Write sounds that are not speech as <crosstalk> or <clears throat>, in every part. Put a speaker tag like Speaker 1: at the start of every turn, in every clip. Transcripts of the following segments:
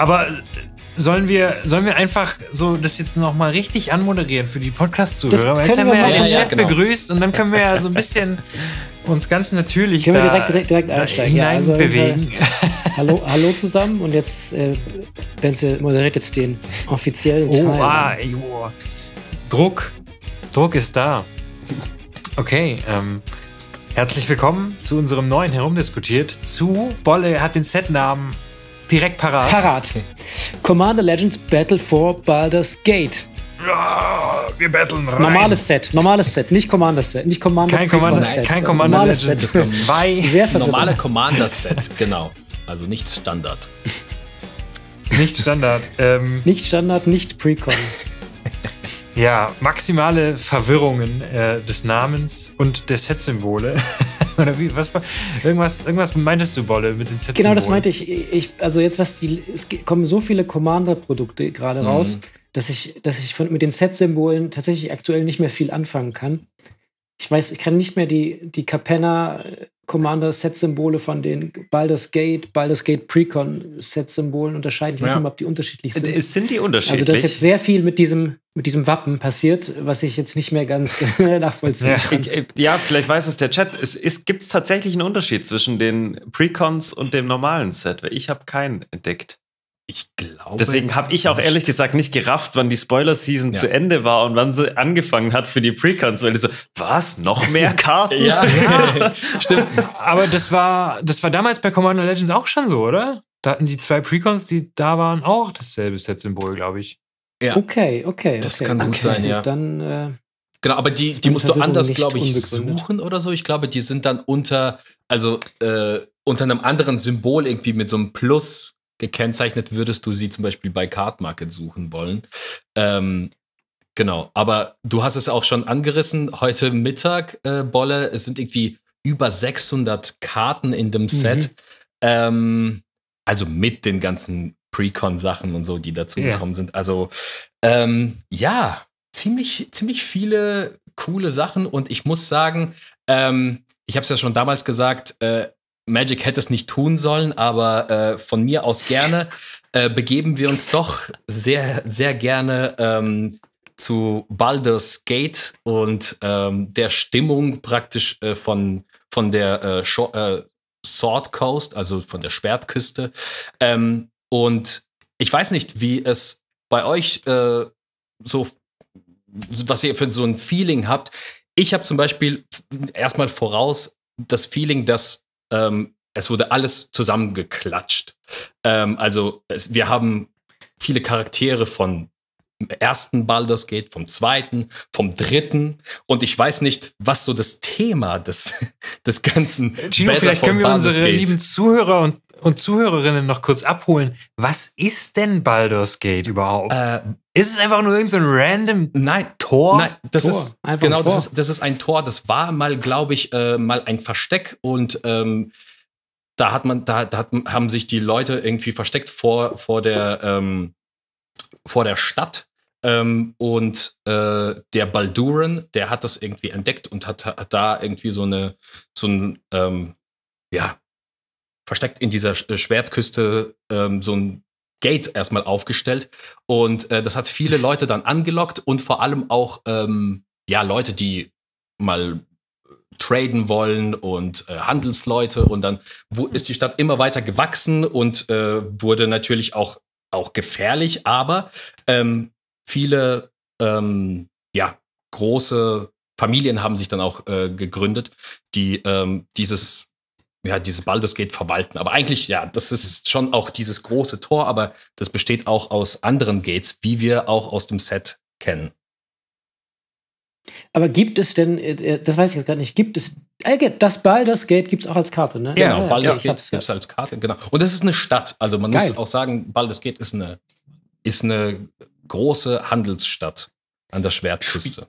Speaker 1: Aber sollen wir, sollen wir einfach so das jetzt nochmal richtig anmoderieren für die Podcast-Zuhörer? Weil jetzt haben wir ja den Chat genau. begrüßt und dann können wir ja so ein bisschen uns ganz natürlich
Speaker 2: können wir direkt, direkt, direkt einsteigen.
Speaker 1: hinein ja, also bewegen. <laughs>
Speaker 2: hallo, hallo zusammen und jetzt äh, Benze moderiert jetzt den offiziellen Teil.
Speaker 1: Oh, ah, jo. Druck. Druck ist da. Okay, ähm, herzlich willkommen zu unserem neuen Herumdiskutiert. Zu Bolle hat den Setnamen direkt parat.
Speaker 2: Parat. Commander Legends Battle for Baldur's Gate.
Speaker 1: Ja, wir battlen rein.
Speaker 2: Normales Set, normales Set, nicht Commander Set, nicht Commander
Speaker 1: Kein Commander Set. Kein Commander normales Legends
Speaker 3: Set. Zwei. Normale Commander Set, genau. Also nicht Standard.
Speaker 1: nicht Standard. Ähm,
Speaker 2: nicht Standard, nicht Precon.
Speaker 1: Ja, maximale Verwirrungen äh, des Namens und der Set-Symbole. Oder wie, was war, irgendwas, irgendwas meintest du, Bolle, mit den Set-Symbolen?
Speaker 2: Genau, das meinte ich. ich. Also jetzt, was die, es kommen so viele Commander-Produkte gerade mhm. raus, dass ich, dass ich von, mit den Set-Symbolen tatsächlich aktuell nicht mehr viel anfangen kann. Ich weiß, ich kann nicht mehr die, die Capenna Commander-Set-Symbole von den Baldur's Gate, Baldur's Gate Precon-Set-Symbolen unterscheiden. Ich weiß nicht, ob die unterschiedlich sind.
Speaker 3: Es sind die unterschiedlich?
Speaker 2: Also, da ist jetzt sehr viel mit diesem, mit diesem Wappen passiert, was ich jetzt nicht mehr ganz <laughs> nachvollziehen kann.
Speaker 3: Ja, ja, vielleicht weiß es der Chat. Es, es gibt tatsächlich einen Unterschied zwischen den Precons und dem normalen Set, weil ich habe keinen entdeckt. Ich glaube. Deswegen habe ich auch nicht. ehrlich gesagt nicht gerafft, wann die Spoiler-Season ja. zu Ende war und wann sie angefangen hat für die Precons, weil ich so, was? Noch mehr <laughs> Karten?
Speaker 1: ja, ja. <laughs> stimmt. Aber das war, das war damals bei Commander Legends auch schon so, oder? Da hatten die zwei Precons, die da waren, auch dasselbe Set-Symbol, glaube ich.
Speaker 2: Ja. Okay, okay.
Speaker 3: Das
Speaker 2: okay.
Speaker 3: kann gut okay. sein, ja.
Speaker 2: Dann. Äh,
Speaker 3: genau, aber die, die musst du anders, glaube ich, suchen oder so. Ich glaube, die sind dann unter, also äh, unter einem anderen Symbol irgendwie mit so einem Plus gekennzeichnet, würdest du sie zum Beispiel bei Card Market suchen wollen. Ähm, genau, aber du hast es auch schon angerissen, heute Mittag, äh, Bolle, es sind irgendwie über 600 Karten in dem Set. Mhm. Ähm, also mit den ganzen Precon-Sachen und so, die dazu yeah. gekommen sind. Also ähm, ja, ziemlich, ziemlich viele coole Sachen und ich muss sagen, ähm, ich habe es ja schon damals gesagt, äh, Magic hätte es nicht tun sollen, aber äh, von mir aus gerne äh, begeben wir uns doch sehr, sehr gerne ähm, zu Baldur's Gate und ähm, der Stimmung praktisch äh, von, von der äh, äh, Sword Coast, also von der Schwertküste. Ähm, und ich weiß nicht, wie es bei euch äh, so, was ihr für so ein Feeling habt. Ich habe zum Beispiel erstmal voraus das Feeling, dass ähm, es wurde alles zusammengeklatscht. Ähm, also es, wir haben viele Charaktere von ersten Baldur's Gate, vom zweiten, vom dritten. Und ich weiß nicht, was so das Thema des, <laughs> des ganzen
Speaker 1: Gino, vielleicht können wir Baldur's unsere Gate. lieben Zuhörer und, und Zuhörerinnen noch kurz abholen. Was ist denn Baldur's Gate überhaupt? Äh, ist es einfach nur irgendein so random
Speaker 3: nein, Tor? Nein, das Tor. ist einfach genau, das ist, das ist ein Tor. Das war mal, glaube ich, äh, mal ein Versteck und ähm, da hat man, da, da hat, haben sich die Leute irgendwie versteckt vor, vor der, ähm, vor der Stadt. Ähm, und äh, der Balduran, der hat das irgendwie entdeckt und hat, hat da irgendwie so eine, so ein, ähm, ja, versteckt in dieser Schwertküste ähm, so ein Gate erstmal aufgestellt. Und äh, das hat viele Leute dann angelockt und vor allem auch ähm, ja, Leute, die mal traden wollen und äh, Handelsleute. Und dann wo, ist die Stadt immer weiter gewachsen und äh, wurde natürlich auch, auch gefährlich. Aber ähm, viele ähm, ja, große Familien haben sich dann auch äh, gegründet, die ähm, dieses ja, dieses Baldur's Gate verwalten. Aber eigentlich, ja, das ist schon auch dieses große Tor, aber das besteht auch aus anderen Gates, wie wir auch aus dem Set kennen.
Speaker 2: Aber gibt es denn, äh, äh, das weiß ich jetzt gar nicht, gibt es, äh, das Baldur's Gate gibt es auch als Karte, ne?
Speaker 3: Genau, ja, Baldur's ja, Gate gibt es als Karte, genau. Und das ist eine Stadt. Also man Geil. muss auch sagen, Baldur's Gate ist eine, ist eine große Handelsstadt an der Schwertküste.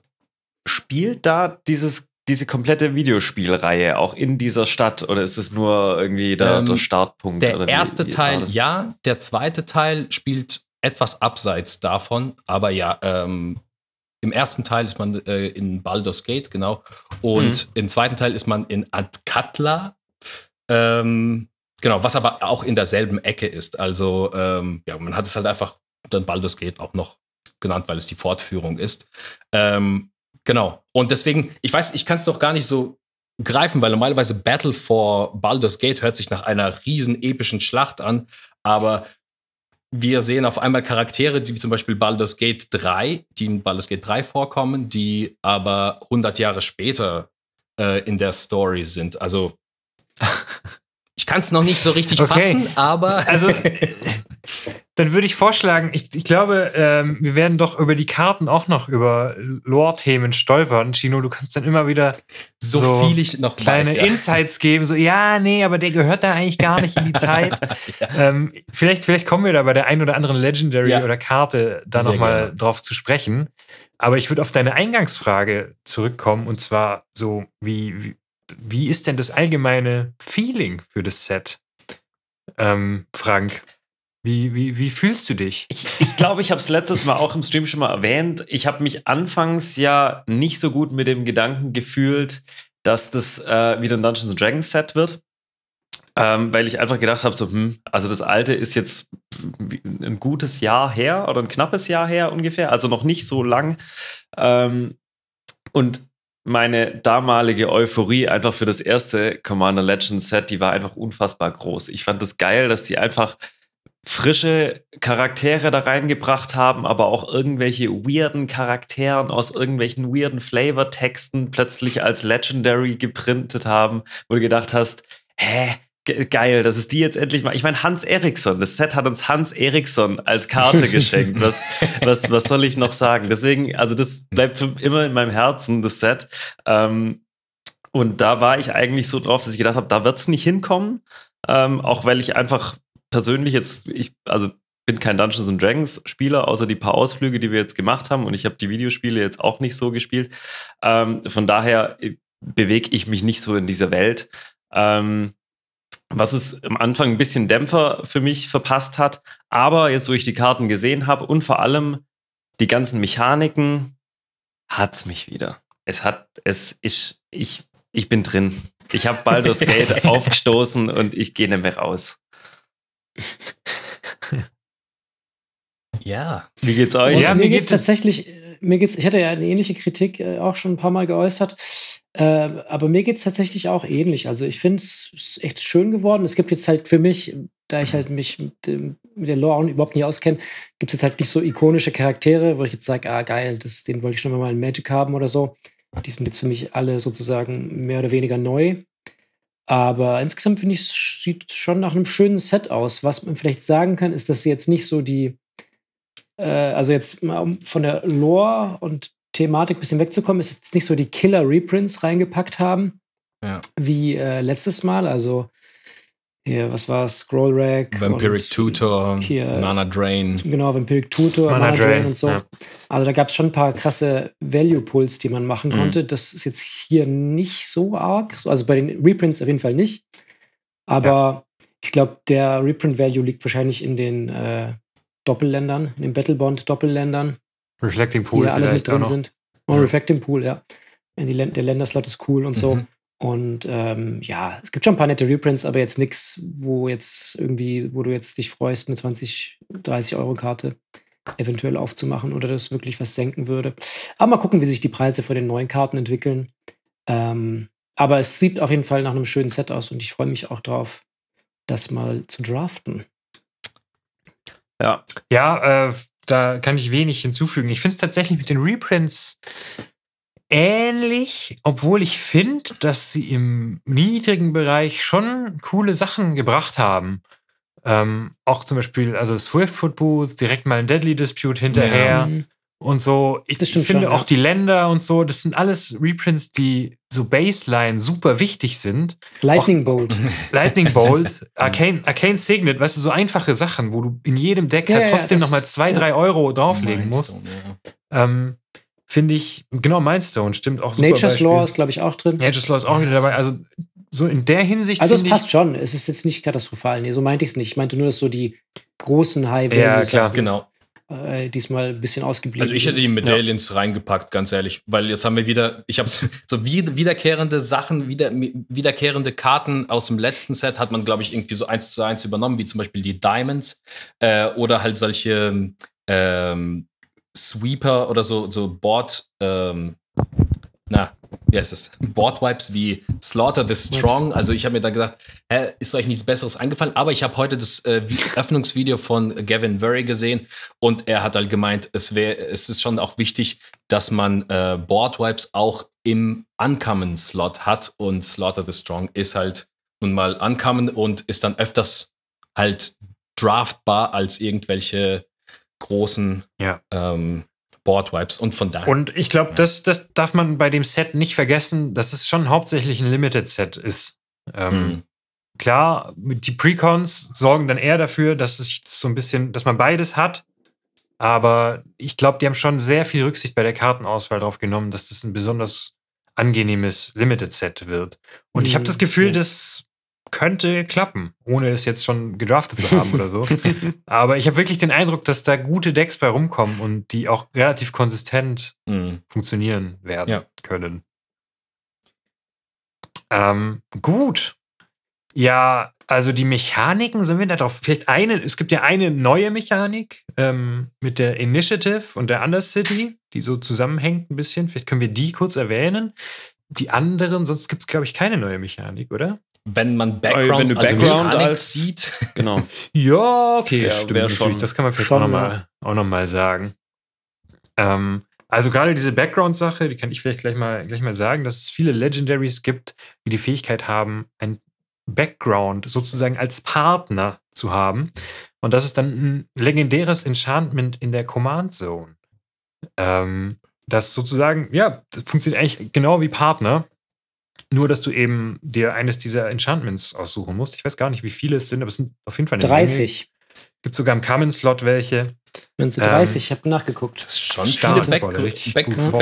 Speaker 3: Spielt da dieses diese komplette Videospielreihe auch in dieser Stadt oder ist es nur irgendwie der, ähm, der Startpunkt? Der erste wie, wie Teil ja, der zweite Teil spielt etwas abseits davon, aber ja, ähm, im ersten Teil ist man äh, in Baldur's Gate, genau. Und mhm. im zweiten Teil ist man in Antkatla. Ähm, genau, was aber auch in derselben Ecke ist. Also, ähm, ja, man hat es halt einfach dann Baldur's Gate auch noch genannt, weil es die Fortführung ist. Ähm, genau. Und deswegen, ich weiß, ich kann es doch gar nicht so greifen, weil normalerweise Battle for Baldur's Gate hört sich nach einer riesen epischen Schlacht an, aber wir sehen auf einmal Charaktere, wie zum Beispiel Baldur's Gate 3, die in Baldur's Gate 3 vorkommen, die aber 100 Jahre später äh, in der Story sind. Also <laughs> ich kann es noch nicht so richtig okay. fassen, aber
Speaker 1: also <laughs> <laughs> dann würde ich vorschlagen, ich, ich glaube, ähm, wir werden doch über die Karten auch noch über Lore-Themen stolpern. Chino, du kannst dann immer wieder so, so viel ich noch kleine weiß, ja. Insights geben. So, ja, nee, aber der gehört da eigentlich gar nicht in die <laughs> Zeit. ja. ähm, vielleicht, vielleicht kommen wir da bei der einen oder anderen Legendary ja. oder Karte da nochmal drauf zu sprechen. Aber ich würde auf deine Eingangsfrage zurückkommen und zwar so, wie, wie, wie ist denn das allgemeine Feeling für das Set? Ähm, Frank. Wie, wie, wie fühlst du dich?
Speaker 4: Ich, ich glaube, ich habe es letztes Mal auch im Stream schon mal erwähnt. Ich habe mich anfangs ja nicht so gut mit dem Gedanken gefühlt, dass das äh, wieder ein Dungeons Dragons Set wird. Ähm, weil ich einfach gedacht habe, so, hm, also das alte ist jetzt ein gutes Jahr her oder ein knappes Jahr her ungefähr, also noch nicht so lang. Ähm, und meine damalige Euphorie einfach für das erste Commander Legends Set, die war einfach unfassbar groß. Ich fand es das geil, dass die einfach frische Charaktere da reingebracht haben, aber auch irgendwelche weirden Charakteren aus irgendwelchen weirden Flavor-Texten plötzlich als Legendary geprintet haben, wo du gedacht hast, hä, geil, dass es die jetzt endlich mal. Ich meine, Hans Eriksson, das Set hat uns Hans Eriksson als Karte <laughs> geschenkt. Was, was, was soll ich noch sagen? Deswegen, also das bleibt immer in meinem Herzen, das Set. Ähm, und da war ich eigentlich so drauf, dass ich gedacht habe, da wird es nicht hinkommen. Ähm, auch weil ich einfach persönlich jetzt, ich, also bin kein Dungeons and Dragons Spieler, außer die paar Ausflüge, die wir jetzt gemacht haben. Und ich habe die Videospiele jetzt auch nicht so gespielt. Ähm, von daher äh, bewege ich mich nicht so in dieser Welt. Ähm, was es am Anfang ein bisschen Dämpfer für mich verpasst hat. Aber jetzt, wo ich die Karten gesehen habe und vor allem die ganzen Mechaniken, hat es mich wieder. Es hat, es ist, ich, ich bin drin. Ich habe Baldur's Gate <laughs> aufgestoßen und ich gehe nicht mehr raus.
Speaker 3: Ja.
Speaker 4: Wie geht's euch?
Speaker 2: Ja, mir, mir geht's tatsächlich, mir geht's, ich hatte ja eine ähnliche Kritik äh, auch schon ein paar Mal geäußert. Äh, aber mir geht's tatsächlich auch ähnlich. Also ich finde es echt schön geworden. Es gibt jetzt halt für mich, da ich halt mich mit, mit der Lore überhaupt nicht auskenne, gibt es jetzt halt nicht so ikonische Charaktere, wo ich jetzt sage, ah geil, das, den wollte ich schon mal in Magic haben oder so. Die sind jetzt für mich alle sozusagen mehr oder weniger neu. Aber insgesamt finde ich, es sieht schon nach einem schönen Set aus. Was man vielleicht sagen kann, ist, dass sie jetzt nicht so die, äh, also jetzt mal von der Lore und Thematik ein bisschen wegzukommen, ist jetzt nicht so die Killer-Reprints reingepackt haben, ja. wie äh, letztes Mal. Also hier, was war Scroll Rack?
Speaker 3: Vampiric Tutor, hier, Mana Drain.
Speaker 2: Genau, Vampiric Tutor, Mana, Mana Drain. Drain. und so. Ja. Also da gab es schon ein paar krasse Value-Pulls, die man machen mhm. konnte. Das ist jetzt hier nicht so arg. Also bei den Reprints auf jeden Fall nicht. Aber ja. ich glaube, der Reprint-Value liegt wahrscheinlich in den äh, Doppelländern, in den Battlebond-Doppelländern.
Speaker 1: Reflecting Pool,
Speaker 2: die alle mit drin sind. Oh, ja. Reflecting Pool, ja. Die, der Länderslot ist cool und so. Mhm. Und ähm, ja, es gibt schon ein paar nette Reprints, aber jetzt nichts, wo jetzt irgendwie, wo du jetzt dich freust, eine 20, 30 Euro Karte eventuell aufzumachen oder das wirklich was senken würde. Aber mal gucken, wie sich die Preise für den neuen Karten entwickeln. Ähm, aber es sieht auf jeden Fall nach einem schönen Set aus und ich freue mich auch drauf, das mal zu draften.
Speaker 1: Ja, ja, äh, da kann ich wenig hinzufügen. Ich finde es tatsächlich mit den Reprints ähnlich, obwohl ich finde, dass sie im niedrigen Bereich schon coole Sachen gebracht haben. Ähm, auch zum Beispiel, also Swift Foot Boots, direkt mal ein Deadly Dispute hinterher. Ja. Und so, ich, finde schon, auch ja. die Länder und so, das sind alles Reprints, die so Baseline super wichtig sind.
Speaker 2: Lightning auch, Bolt. <laughs>
Speaker 1: Lightning Bolt, <laughs> Arcane, Arcane Signet, weißt du, so einfache Sachen, wo du in jedem Deck ja, halt trotzdem ja, nochmal zwei, drei Euro drauflegen musst. Ähm, finde ich, genau, Mindstone stimmt auch super.
Speaker 2: Nature's Beispiel. Law ist, glaube ich, auch drin.
Speaker 1: Nature's Law ist auch wieder dabei. Also, so in der Hinsicht.
Speaker 2: Also, es passt schon. Es ist jetzt nicht katastrophal. Nee, so meinte ich es nicht. Ich meinte nur, dass so die großen high
Speaker 1: Ja, klar, genau.
Speaker 2: äh, diesmal ein bisschen ausgeblieben.
Speaker 3: Also ich hätte die Medaillons ja. reingepackt, ganz ehrlich, weil jetzt haben wir wieder, ich habe <laughs> so wiederkehrende Sachen, wieder, wiederkehrende Karten aus dem letzten Set hat man, glaube ich, irgendwie so eins zu eins übernommen, wie zum Beispiel die Diamonds äh, oder halt solche ähm, Sweeper oder so, so Board, ähm, na, wie heißt es? Boardwipes wie Slaughter the Strong. Also ich habe mir da gedacht, hä, ist euch nichts Besseres eingefallen? Aber ich habe heute das äh, Öffnungsvideo von Gavin Murray gesehen und er hat halt gemeint, es wäre, es ist schon auch wichtig, dass man äh, Boardwipes auch im Uncommon-Slot hat und Slaughter the Strong ist halt nun mal Uncommon und ist dann öfters halt draftbar als irgendwelche großen
Speaker 1: ja.
Speaker 3: ähm, Boardwipes und von daher.
Speaker 1: Und ich glaube, ja. das, das darf man bei dem Set nicht vergessen, dass es schon hauptsächlich ein Limited-Set ist. Ähm, mhm. Klar, die Precons sorgen dann eher dafür, dass es so ein bisschen, dass man beides hat. Aber ich glaube, die haben schon sehr viel Rücksicht bei der Kartenauswahl darauf genommen, dass das ein besonders angenehmes Limited-Set wird. Und mhm. ich habe das Gefühl, ja. dass könnte klappen, ohne es jetzt schon gedraftet zu haben oder so. <laughs> Aber ich habe wirklich den Eindruck, dass da gute Decks bei rumkommen und die auch relativ konsistent mhm. funktionieren werden ja. können. Ähm, gut. Ja, also die Mechaniken sind wir da drauf. Vielleicht eine, es gibt ja eine neue Mechanik ähm, mit der Initiative und der Undercity, die so zusammenhängt ein bisschen. Vielleicht können wir die kurz erwähnen. Die anderen, sonst gibt es, glaube ich, keine neue Mechanik, oder?
Speaker 3: Wenn man Background,
Speaker 4: wenn du also Background als sieht. <laughs>
Speaker 1: Genau. ja, okay, ja, stimmt. Schon, das kann man vielleicht schon, auch nochmal noch sagen. Ähm, also gerade diese Background-Sache, die kann ich vielleicht gleich mal, gleich mal sagen, dass es viele Legendaries gibt, die die Fähigkeit haben, ein Background sozusagen als Partner zu haben. Und das ist dann ein legendäres Enchantment in der Command Zone. Ähm, das sozusagen, ja, das funktioniert eigentlich genau wie Partner. Nur, dass du eben dir eines dieser Enchantments aussuchen musst. Ich weiß gar nicht, wie viele es sind, aber es sind auf jeden Fall
Speaker 2: eine 30.
Speaker 1: Gibt sogar im Common-Slot welche.
Speaker 2: Wenn sie 30, ähm, ich habe nachgeguckt.
Speaker 3: Das ist schon Stark, viele Backgründe. Back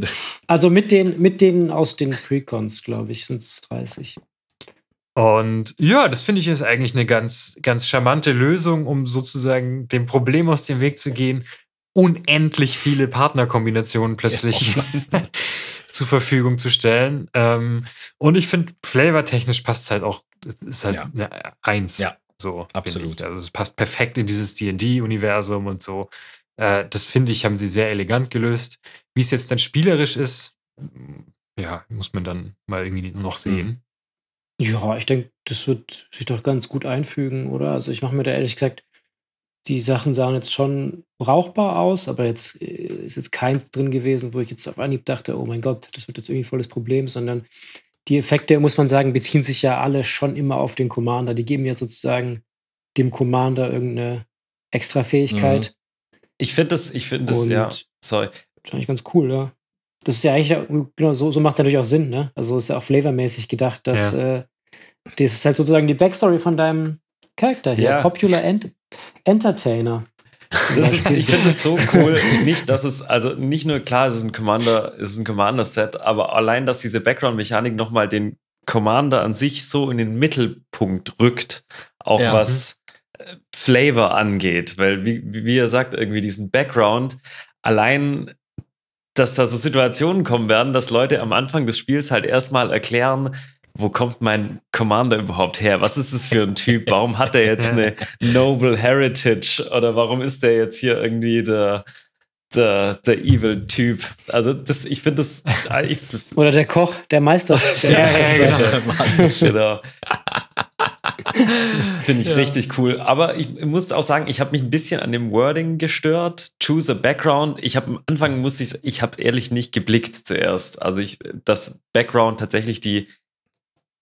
Speaker 3: Back
Speaker 2: also mit den, mit denen aus den Precons, glaube ich, sind es 30.
Speaker 1: Und ja, das finde ich ist eigentlich eine ganz, ganz charmante Lösung, um sozusagen dem Problem aus dem Weg zu gehen, unendlich viele Partnerkombinationen plötzlich ja. <laughs> zur Verfügung zu stellen. Ähm, und ich finde, flavortechnisch passt es halt auch, ist halt ja. eine Eins.
Speaker 3: Ja,
Speaker 1: so.
Speaker 3: Absolut.
Speaker 1: Also es passt perfekt in dieses D&D-Universum und so. Äh, das finde ich, haben sie sehr elegant gelöst. Wie es jetzt dann spielerisch ist, ja, muss man dann mal irgendwie noch sehen.
Speaker 2: Ja, ich denke, das wird sich doch ganz gut einfügen, oder? Also ich mache mir da ehrlich gesagt die Sachen sahen jetzt schon brauchbar aus, aber jetzt äh, ist jetzt keins drin gewesen, wo ich jetzt auf Anhieb dachte, oh mein Gott, das wird jetzt irgendwie volles Problem, sondern die Effekte, muss man sagen, beziehen sich ja alle schon immer auf den Commander. Die geben ja sozusagen dem Commander irgendeine extra Fähigkeit.
Speaker 4: Mhm. Ich finde das, ich finde das, ja, sorry.
Speaker 2: Wahrscheinlich ganz cool, ja. Das ist ja eigentlich, genau, so, so macht es natürlich auch Sinn, ne? Also ist ja auch flavormäßig gedacht, dass ja. äh, das ist halt sozusagen die Backstory von deinem Charakter hier. Ja. Popular End Entertainer.
Speaker 4: Ist, <laughs> ich finde es so cool, nicht, dass es, also nicht nur klar, es ist ein Commander, es ist ein Commander-Set, aber allein, dass diese Background-Mechanik nochmal den Commander an sich so in den Mittelpunkt rückt, auch ja. was äh, Flavor angeht, weil wie, wie er sagt, irgendwie diesen Background, allein dass da so Situationen kommen werden, dass Leute am Anfang des Spiels halt erstmal erklären, wo kommt mein Commander überhaupt her? Was ist das für ein Typ? <laughs> Warum hat er jetzt eine Noble Heritage? Oder warum ist der jetzt hier irgendwie der, der, der Evil-Typ? Also, das, ich finde das. Ich, <laughs>
Speaker 2: Oder der Koch, der Meister. Der <laughs> ja, ja,
Speaker 4: ja, genau. Das finde ich ja. richtig cool. Aber ich, ich muss auch sagen, ich habe mich ein bisschen an dem Wording gestört. Choose a Background. Ich habe am Anfang musste ich, ich habe ehrlich nicht geblickt zuerst. Also ich, das Background tatsächlich die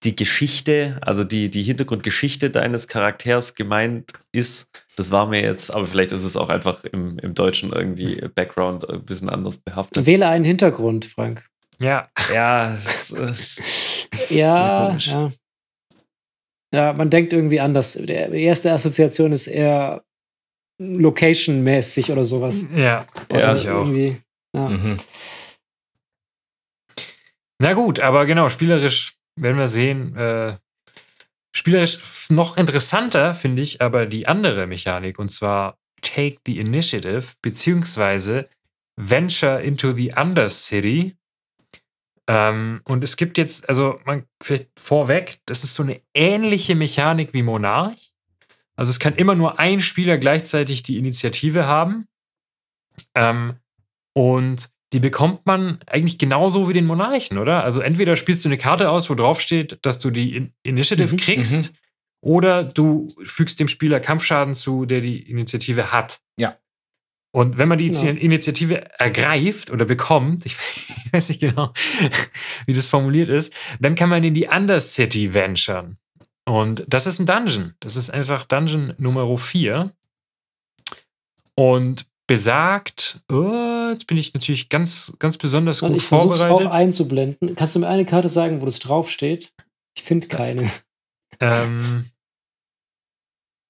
Speaker 4: die Geschichte, also die, die Hintergrundgeschichte deines Charakters gemeint ist. Das war mir jetzt, aber vielleicht ist es auch einfach im, im Deutschen irgendwie Background ein bisschen anders behaftet.
Speaker 2: Wähle einen Hintergrund, Frank.
Speaker 1: Ja.
Speaker 4: Ja. <laughs>
Speaker 2: ja, ja. Ja, man denkt irgendwie anders. Die erste Assoziation ist eher location-mäßig oder sowas.
Speaker 1: Ja,
Speaker 2: ja ich auch. Ja. Mhm.
Speaker 1: Na gut, aber genau, spielerisch werden wir sehen. Äh, spielerisch noch interessanter finde ich aber die andere Mechanik und zwar take the initiative, beziehungsweise venture into the Undercity. Ähm, und es gibt jetzt, also man vielleicht vorweg, das ist so eine ähnliche Mechanik wie Monarch. Also es kann immer nur ein Spieler gleichzeitig die Initiative haben. Ähm, und die bekommt man eigentlich genauso wie den Monarchen, oder? Also entweder spielst du eine Karte aus, wo drauf steht, dass du die Initiative mhm, kriegst, mhm. oder du fügst dem Spieler Kampfschaden zu, der die Initiative hat.
Speaker 3: Ja.
Speaker 1: Und wenn man die ja. Initiative ergreift oder bekommt, <laughs> ich weiß nicht genau, wie das formuliert ist, dann kann man in die Undercity venturen. Und das ist ein Dungeon. Das ist einfach Dungeon Nummer 4. Und besagt, oh, jetzt bin ich natürlich ganz, ganz besonders gut ich vorbereitet. Ich
Speaker 2: auch einzublenden. Kannst du mir eine Karte sagen, wo das draufsteht? Ich finde keine. <laughs>
Speaker 1: Ähm,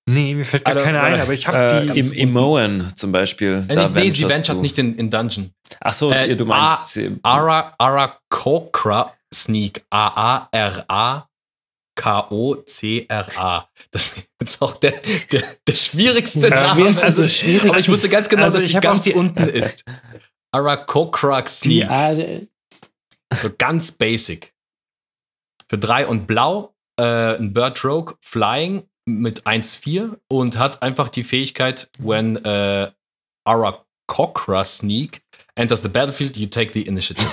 Speaker 1: nee, mir fällt gar also, keine ein, aber ich habe
Speaker 4: äh, die. Im Imoen zum Beispiel.
Speaker 3: Äh, nee, sie ventured nicht in, in Dungeon.
Speaker 4: Ach so, äh, du meinst.
Speaker 3: Ara, Ara Kokra Sneak. A-A-R-A K-O-C-R-A. Das ist auch der, der, der schwierigste ja, Name. Also, schwierig. Aber ich wusste ganz genau, also dass sie ganz unten ist. Arakokrax Sneak. So ganz basic. Für drei und blau, äh, ein Bird Rogue Flying mit 1-4 und hat einfach die Fähigkeit, when äh, Arakokra Sneak enters the battlefield, you take the initiative.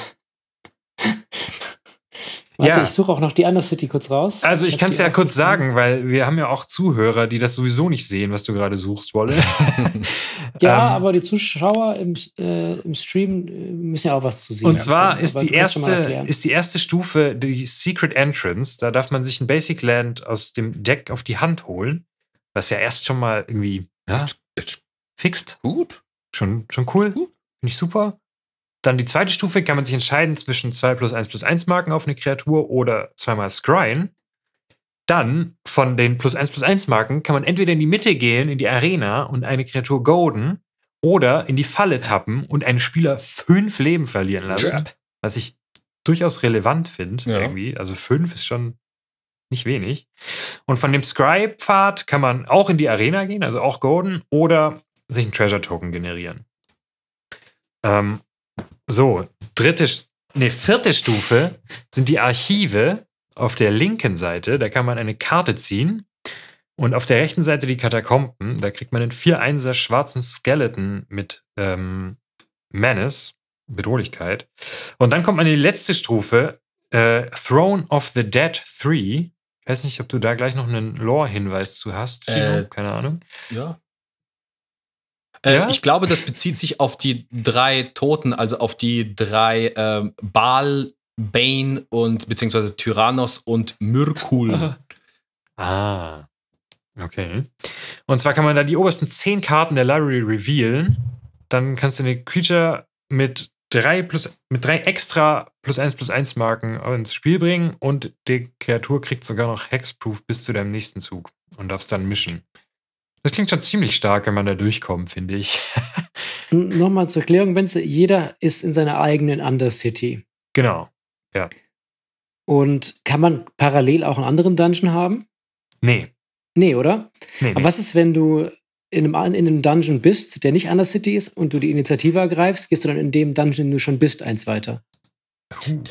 Speaker 2: Warte, ja. ich suche auch noch die Undercity kurz raus.
Speaker 1: Also ich, ich kann es ja kurz sagen, weil wir haben ja auch Zuhörer, die das sowieso nicht sehen, was du gerade suchst, Wolle. <laughs>
Speaker 2: ja, ähm, aber die Zuschauer im, äh, im Stream äh, müssen ja auch was zu sehen.
Speaker 1: Und zwar haben. ist die, erste, ist die erste Stufe die Secret Entrance. Da darf man sich ein Basic Land aus dem Deck auf die Hand holen, was ja erst schon mal irgendwie ja, fixt.
Speaker 3: Gut.
Speaker 1: Schon, schon cool. Finde ich super. Dann die zweite Stufe kann man sich entscheiden zwischen 2 plus 1 plus 1 Marken auf eine Kreatur oder zweimal Scryen. Dann von den plus 1 plus 1 Marken kann man entweder in die Mitte gehen, in die Arena und eine Kreatur golden oder in die Falle tappen und einen Spieler fünf Leben verlieren lassen. Trap. Was ich durchaus relevant finde, ja. irgendwie. Also fünf ist schon nicht wenig. Und von dem Scry-Pfad kann man auch in die Arena gehen, also auch golden, oder sich einen Treasure-Token generieren. Ähm, so, dritte, nee, vierte Stufe sind die Archive auf der linken Seite. Da kann man eine Karte ziehen. Und auf der rechten Seite die Katakomben. Da kriegt man einen 4-1er schwarzen Skeleton mit ähm, Menace, Bedrohlichkeit. Und dann kommt man in die letzte Stufe, äh, Throne of the Dead 3. Ich weiß nicht, ob du da gleich noch einen Lore-Hinweis zu hast. Äh, Keine Ahnung.
Speaker 3: Ja. Äh, ja? Ich glaube, das bezieht sich auf die drei Toten, also auf die drei ähm, Baal, Bane und beziehungsweise Tyrannos und Myrkul.
Speaker 1: ah. Okay. Und zwar kann man da die obersten zehn Karten der Library revealen. Dann kannst du eine Creature mit drei plus mit drei extra plus eins plus eins Marken ins Spiel bringen und die Kreatur kriegt sogar noch Hexproof bis zu deinem nächsten Zug und darfst dann mischen. Das klingt schon ziemlich stark, wenn man da durchkommt, finde ich. <laughs>
Speaker 2: Nochmal zur Erklärung, Wenzel, jeder ist in seiner eigenen Undercity.
Speaker 1: Genau, ja.
Speaker 2: Und kann man parallel auch einen anderen Dungeon haben?
Speaker 1: Nee.
Speaker 2: Nee, oder? Nee, Aber nee. was ist, wenn du in einem, in einem Dungeon bist, der nicht Undercity ist und du die Initiative ergreifst, gehst du dann in dem Dungeon, den du schon bist, eins weiter?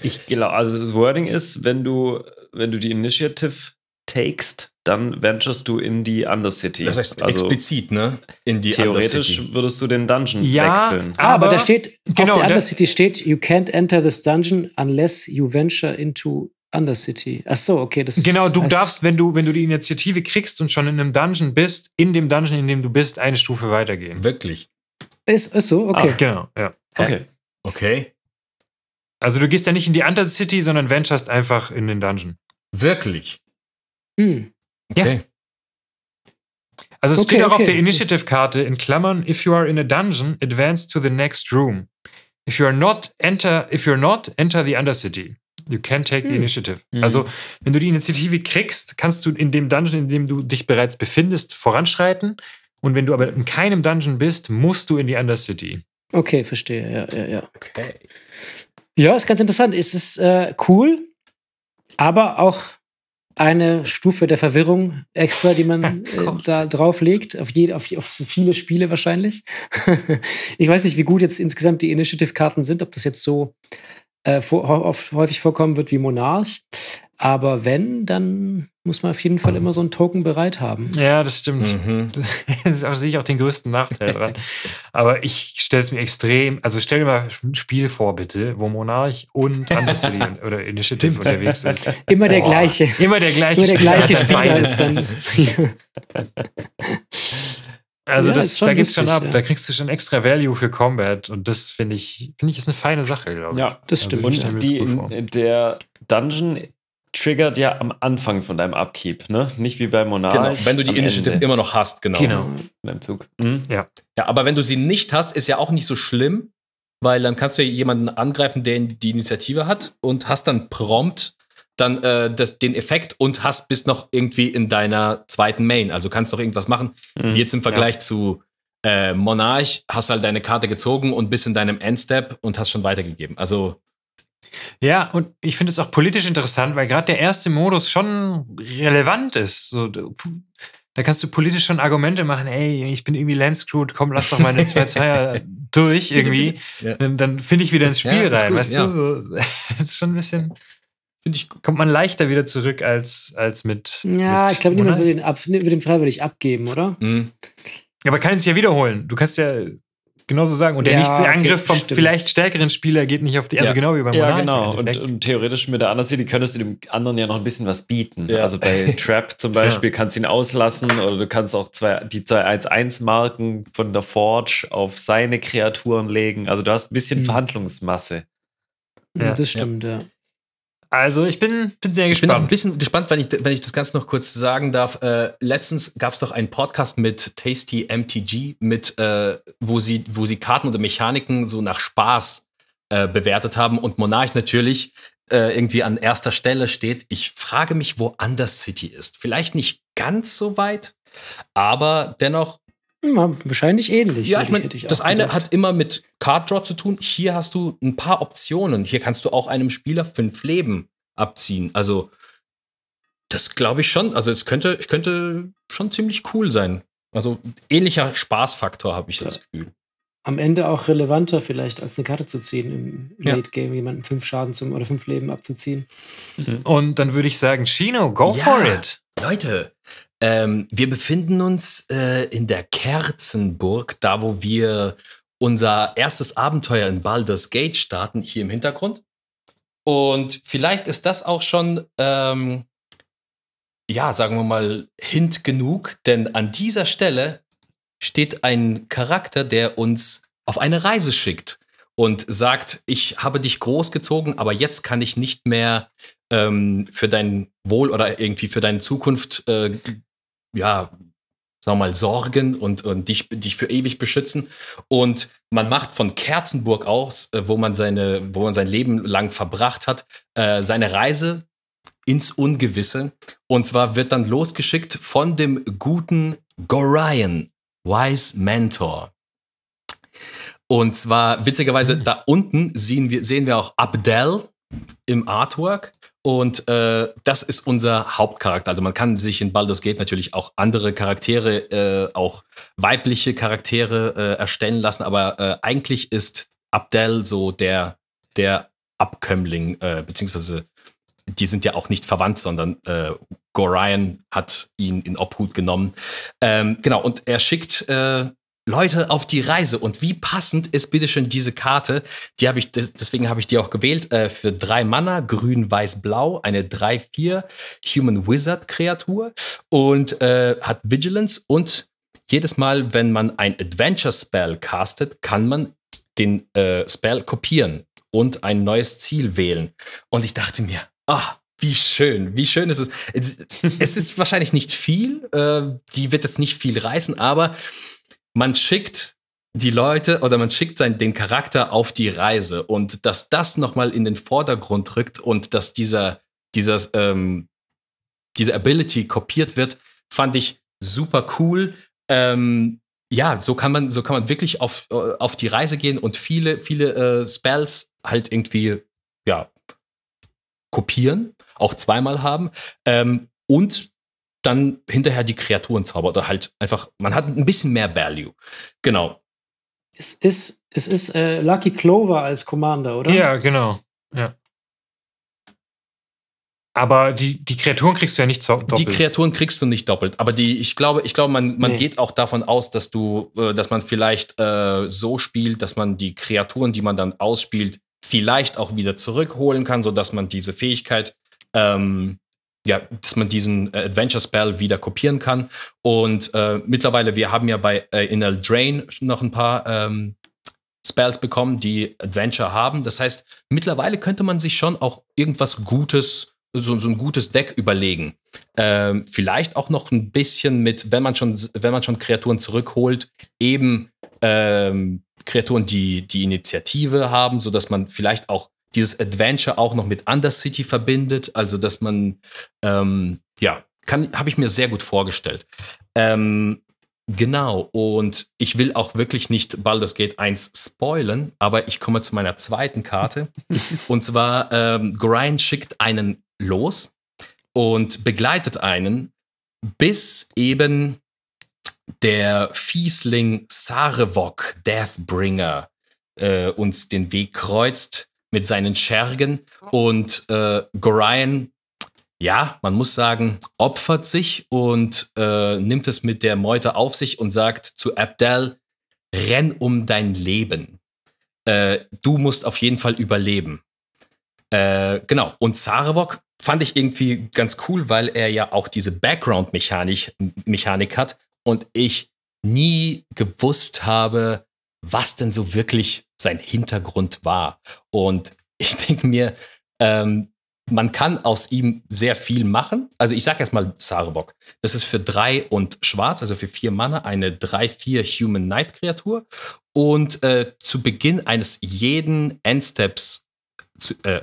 Speaker 4: Ich glaube, also das Wording ist, wenn du, wenn du die Initiative takest, dann venturest du in die Undercity.
Speaker 3: Das heißt also explizit, ne?
Speaker 4: In die Theoretisch würdest du den Dungeon
Speaker 2: ja,
Speaker 4: wechseln.
Speaker 2: Aber, aber da steht, genau, auf der Undercity steht, you can't enter this dungeon unless you venture into Undercity. Ach so, okay. Das
Speaker 1: genau, du darfst, wenn du, wenn du die Initiative kriegst und schon in einem Dungeon bist, in dem Dungeon, in dem du bist, eine Stufe weitergehen.
Speaker 3: Wirklich?
Speaker 2: Ist, ist so, okay.
Speaker 1: Ah, genau, ja.
Speaker 3: Okay. Okay.
Speaker 1: Also du gehst ja nicht in die Undercity, sondern venturest einfach in den Dungeon.
Speaker 3: Wirklich?
Speaker 2: Hm.
Speaker 1: Okay. Ja. Also es okay, steht auch okay. auf der Initiative-Karte in Klammern, if you are in a dungeon, advance to the next room. If you are not, enter, if you're not, enter the Undercity. You can take hm. the initiative. Hm. Also, wenn du die Initiative kriegst, kannst du in dem Dungeon, in dem du dich bereits befindest, voranschreiten. Und wenn du aber in keinem Dungeon bist, musst du in die Undercity.
Speaker 2: Okay, verstehe. Ja, ja, ja.
Speaker 3: Okay.
Speaker 2: Ja, ist ganz interessant. Es ist äh, cool, aber auch eine Stufe der Verwirrung extra, die man <laughs> äh, da drauflegt, auf, jede, auf, auf viele Spiele wahrscheinlich. <laughs> ich weiß nicht, wie gut jetzt insgesamt die Initiative-Karten sind, ob das jetzt so äh, vor, häufig vorkommen wird wie Monarch. Aber wenn, dann muss man auf jeden Fall immer so einen Token bereit haben.
Speaker 1: Ja, das stimmt. Mhm. <laughs> da sehe ich auch den größten Nachteil dran. Aber ich stelle es mir extrem, also stell dir mal ein Spiel vor, bitte, wo Monarch und Undercity <laughs> oder Initiative unterwegs ist.
Speaker 2: Immer der Boah. gleiche.
Speaker 1: Immer der gleiche.
Speaker 2: Immer der gleiche Spieler ist dann. <laughs>
Speaker 1: Also ja, das, da geht's lustig, schon ab. Ja. Da kriegst du schon extra Value für Combat und das finde ich, finde ich ist eine feine Sache, glaube ich.
Speaker 4: Ja, das stimmt. Also und die, der Dungeon triggert ja am Anfang von deinem Upkeep, ne? Nicht wie bei Monarch.
Speaker 3: Genau, wenn du die Initiative Ende. immer noch hast, genau.
Speaker 1: Genau.
Speaker 4: In deinem Zug.
Speaker 3: Mhm. Ja. Ja, aber wenn du sie nicht hast, ist ja auch nicht so schlimm, weil dann kannst du ja jemanden angreifen, der die Initiative hat und hast dann prompt dann äh, das, den Effekt und hast bis noch irgendwie in deiner zweiten Main. Also kannst doch irgendwas machen. Mhm. Jetzt im Vergleich ja. zu äh, Monarch hast halt deine Karte gezogen und bis in deinem Endstep und hast schon weitergegeben. Also
Speaker 1: ja, und ich finde es auch politisch interessant, weil gerade der erste Modus schon relevant ist. So, da kannst du politisch schon Argumente machen, ey, ich bin irgendwie Landscrewed, komm, lass doch meine 2-2er <laughs> durch irgendwie. Ja. Dann, dann finde ich wieder ins Spiel ja, rein, gut, weißt ja. du? Das <laughs> ist schon ein bisschen. Ich, kommt man leichter wieder zurück als, als mit.
Speaker 2: Ja,
Speaker 1: mit
Speaker 2: ich glaube, niemand würde den, ab, würde den freiwillig abgeben, oder?
Speaker 1: Mhm. Aber kann es ja wiederholen. Du kannst ja genauso sagen. Und der ja, nächste Angriff vom stimmt. vielleicht stärkeren Spieler geht nicht auf die, also ja. genau wie beim
Speaker 4: Monarch. Ja, genau. Und, und, theoretisch mit der anderen City könntest du dem anderen ja noch ein bisschen was bieten. Ja. Also bei <laughs> Trap zum Beispiel kannst du ihn auslassen oder du kannst auch zwei, die 2-1-1-Marken von der Forge auf seine Kreaturen legen. Also du hast ein bisschen mhm. Verhandlungsmasse.
Speaker 2: Ja, das stimmt, ja.
Speaker 1: Also ich bin, bin sehr gespannt. Ich bin
Speaker 3: auch ein bisschen gespannt, wenn ich, wenn ich das Ganze noch kurz sagen darf. Äh, letztens gab es doch einen Podcast mit Tasty MTG, mit, äh, wo, sie, wo sie Karten oder Mechaniken so nach Spaß äh, bewertet haben und Monarch natürlich äh, irgendwie an erster Stelle steht. Ich frage mich, wo Anders City ist. Vielleicht nicht ganz so weit, aber dennoch
Speaker 2: wahrscheinlich ähnlich.
Speaker 3: Ja, ich meine, das eine hat immer mit Card Draw zu tun. Hier hast du ein paar Optionen. Hier kannst du auch einem Spieler fünf Leben abziehen. Also, das glaube ich schon. Also, es könnte, ich könnte schon ziemlich cool sein. Also, ähnlicher Spaßfaktor, habe ich ja. das Gefühl.
Speaker 2: Am Ende auch relevanter vielleicht, als eine Karte zu ziehen im ja. Late Game, jemanden fünf Schaden zum oder fünf Leben abzuziehen.
Speaker 1: Mhm. Und dann würde ich sagen, Chino, go ja. for it.
Speaker 3: Leute, ähm, wir befinden uns äh, in der Kerzenburg, da wo wir unser erstes Abenteuer in Baldur's Gate starten, hier im Hintergrund. Und vielleicht ist das auch schon, ähm, ja, sagen wir mal, Hint genug, denn an dieser Stelle steht ein Charakter, der uns auf eine Reise schickt und sagt, ich habe dich großgezogen, aber jetzt kann ich nicht mehr ähm, für dein Wohl oder irgendwie für deine Zukunft äh, ja, sagen wir mal, sorgen und, und dich, dich für ewig beschützen. Und man macht von Kerzenburg aus, äh, wo man seine, wo man sein Leben lang verbracht hat, äh, seine Reise ins Ungewisse. Und zwar wird dann losgeschickt von dem guten Gorion, Wise Mentor. Und zwar, witzigerweise, mhm. da unten sehen wir, sehen wir auch Abdel im Artwork. Und äh, das ist unser Hauptcharakter. Also man kann sich in Baldur's Gate natürlich auch andere Charaktere, äh, auch weibliche Charaktere äh, erstellen lassen, aber äh, eigentlich ist Abdel so der, der Abkömmling, äh, beziehungsweise die sind ja auch nicht verwandt, sondern äh, Gorion hat ihn in Obhut genommen. Ähm, genau, und er schickt äh, Leute auf die Reise. Und wie passend ist bitteschön diese Karte? Die habe ich, deswegen habe ich die auch gewählt, äh, für drei Mana, grün, weiß, blau, eine 3-4 Human Wizard Kreatur und äh, hat Vigilance und jedes Mal, wenn man ein Adventure Spell castet, kann man den äh, Spell kopieren und ein neues Ziel wählen. Und ich dachte mir, ah, wie schön, wie schön ist es. Es, es ist wahrscheinlich nicht viel, äh, die wird jetzt nicht viel reißen, aber man schickt die Leute oder man schickt sein, den Charakter auf die Reise und dass das nochmal in den Vordergrund rückt und dass dieser, dieser, ähm, diese Ability kopiert wird, fand ich super cool. Ähm, ja, so kann man, so kann man wirklich auf, äh, auf die Reise gehen und viele, viele äh, Spells halt irgendwie, ja, kopieren, auch zweimal haben. Ähm, und dann hinterher die Kreaturen zaubert oder halt einfach, man hat ein bisschen mehr Value. Genau.
Speaker 2: Es ist, es ist äh, Lucky Clover als Commander, oder?
Speaker 1: Ja, genau. Ja. Aber die, die Kreaturen kriegst du ja nicht doppelt.
Speaker 3: Die Kreaturen kriegst du nicht doppelt. Aber die, ich glaube, ich glaube, man, man nee. geht auch davon aus, dass du, äh, dass man vielleicht äh, so spielt, dass man die Kreaturen, die man dann ausspielt, vielleicht auch wieder zurückholen kann, sodass man diese Fähigkeit, ähm, ja, dass man diesen äh, Adventure Spell wieder kopieren kann. Und äh, mittlerweile, wir haben ja bei äh, Inel Drain noch ein paar ähm, Spells bekommen, die Adventure haben. Das heißt, mittlerweile könnte man sich schon auch irgendwas Gutes so, so ein gutes Deck überlegen. Ähm, vielleicht auch noch ein bisschen mit, wenn man schon, wenn man schon Kreaturen zurückholt, eben ähm, Kreaturen, die die Initiative haben, sodass man vielleicht auch dieses Adventure auch noch mit Undercity verbindet. Also, dass man, ähm, ja, habe ich mir sehr gut vorgestellt. Ähm, genau, und ich will auch wirklich nicht Baldur's Gate 1 spoilen, aber ich komme zu meiner zweiten Karte. <laughs> und zwar, ähm, Grind schickt einen los und begleitet einen, bis eben der Fiesling Sarevok, Deathbringer, äh, uns den Weg kreuzt mit seinen Schergen und äh, Gorion, ja, man muss sagen, opfert sich und äh, nimmt es mit der Meute auf sich und sagt zu Abdel, renn um dein Leben. Äh, du musst auf jeden Fall überleben. Äh, genau, und Sarevok fand ich irgendwie ganz cool, weil er ja auch diese Background-Mechanik Mechanik hat und ich nie gewusst habe, was denn so wirklich sein Hintergrund war. Und <laughs> ich denke mir, ähm, man kann aus ihm sehr viel machen. Also ich sage erstmal Zarevok. Das ist für drei und schwarz, also für vier Mana, eine 3-4 Human Knight Kreatur. Und äh, zu Beginn eines jeden Endsteps, zu, äh,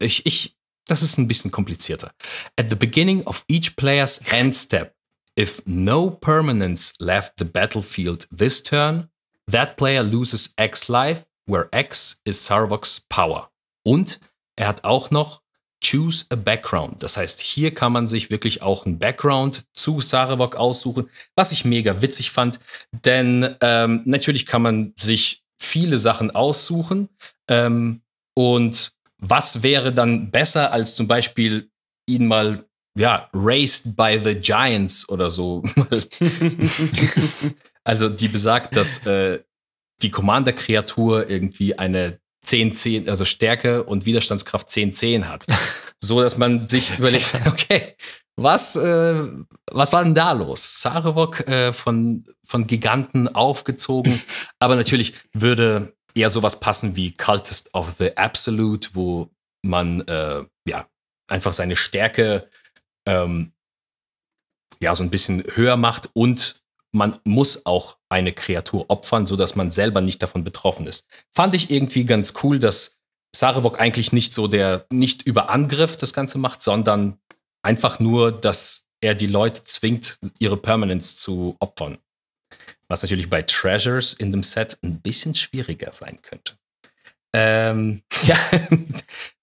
Speaker 3: ich, ich das ist ein bisschen komplizierter. At the beginning of each player's end step, if no permanents left the battlefield this turn, that player loses X life, where X is Sarvok's power. Und er hat auch noch Choose a Background. Das heißt, hier kann man sich wirklich auch ein Background zu Sarevok aussuchen, was ich mega witzig fand. Denn ähm, natürlich kann man sich viele Sachen aussuchen. Ähm, und was wäre dann besser als zum Beispiel ihn mal, ja, Raced by the Giants oder so. <laughs> <laughs> also die besagt, dass <laughs> äh, die Commander-Kreatur irgendwie eine 10-10, also Stärke und Widerstandskraft 10-10 hat. <laughs> so dass man sich überlegt, <laughs> okay, was, äh, was war denn da los? Sarevok äh, von, von Giganten aufgezogen. Aber natürlich würde eher sowas passen wie Cultist of the Absolute, wo man äh, ja einfach seine Stärke ähm, ja so ein bisschen höher macht und man muss auch eine Kreatur opfern, sodass man selber nicht davon betroffen ist. Fand ich irgendwie ganz cool, dass Sarevok eigentlich nicht so der, nicht über Angriff das Ganze macht, sondern einfach nur, dass er die Leute zwingt, ihre Permanence zu opfern. Was natürlich bei Treasures in dem Set ein bisschen schwieriger sein könnte. Ähm, <laughs> ja,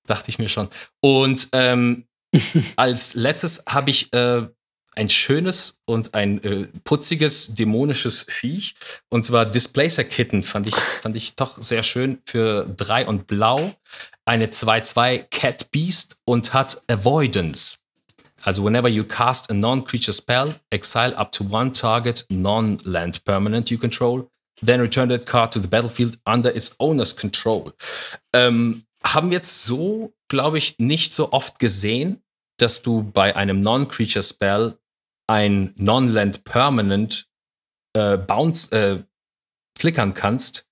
Speaker 3: dachte ich mir schon. Und ähm, <laughs> als letztes habe ich äh, ein schönes und ein äh, putziges, dämonisches Viech. Und zwar Displacer Kitten fand ich, <laughs> fand ich doch sehr schön für drei und blau. Eine 2-2 Cat Beast und hat Avoidance. Also whenever you cast a non-creature spell, exile up to one target non-land permanent you control, then return that card to the battlefield under its owner's control. Ähm, haben wir jetzt so, glaube ich, nicht so oft gesehen, dass du bei einem Non-Creature Spell ein Non-Land Permanent äh, Bounce äh, flickern kannst,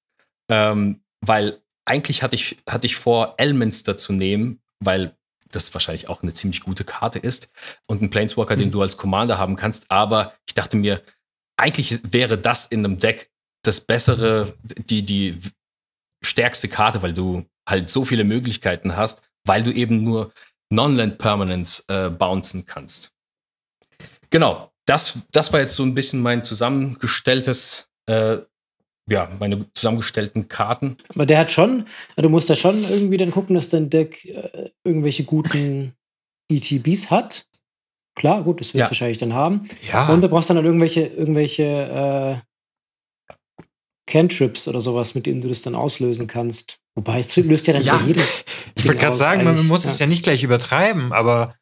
Speaker 3: ähm, weil eigentlich hatte ich, hatte ich vor, Elminster zu nehmen, weil das wahrscheinlich auch eine ziemlich gute Karte ist und ein Planeswalker, mhm. den du als Commander haben kannst. Aber ich dachte mir, eigentlich wäre das in einem Deck das bessere, die, die stärkste Karte, weil du halt so viele Möglichkeiten hast, weil du eben nur Non-Land Permanence äh, bouncen kannst. Genau, das, das war jetzt so ein bisschen mein zusammengestelltes äh, ja, meine zusammengestellten Karten.
Speaker 2: Aber der hat schon, du musst da schon irgendwie dann gucken, dass dein Deck äh, irgendwelche guten ETBs hat. Klar, gut, das wird es ja. wahrscheinlich dann haben.
Speaker 1: Ja.
Speaker 2: Und du brauchst dann halt irgendwelche, irgendwelche äh, Cantrips oder sowas, mit denen du das dann auslösen kannst. Wobei es löst ja dann
Speaker 1: ja. jedem. <laughs> Ich würde gerade sagen, man muss ja. es ja nicht gleich übertreiben, aber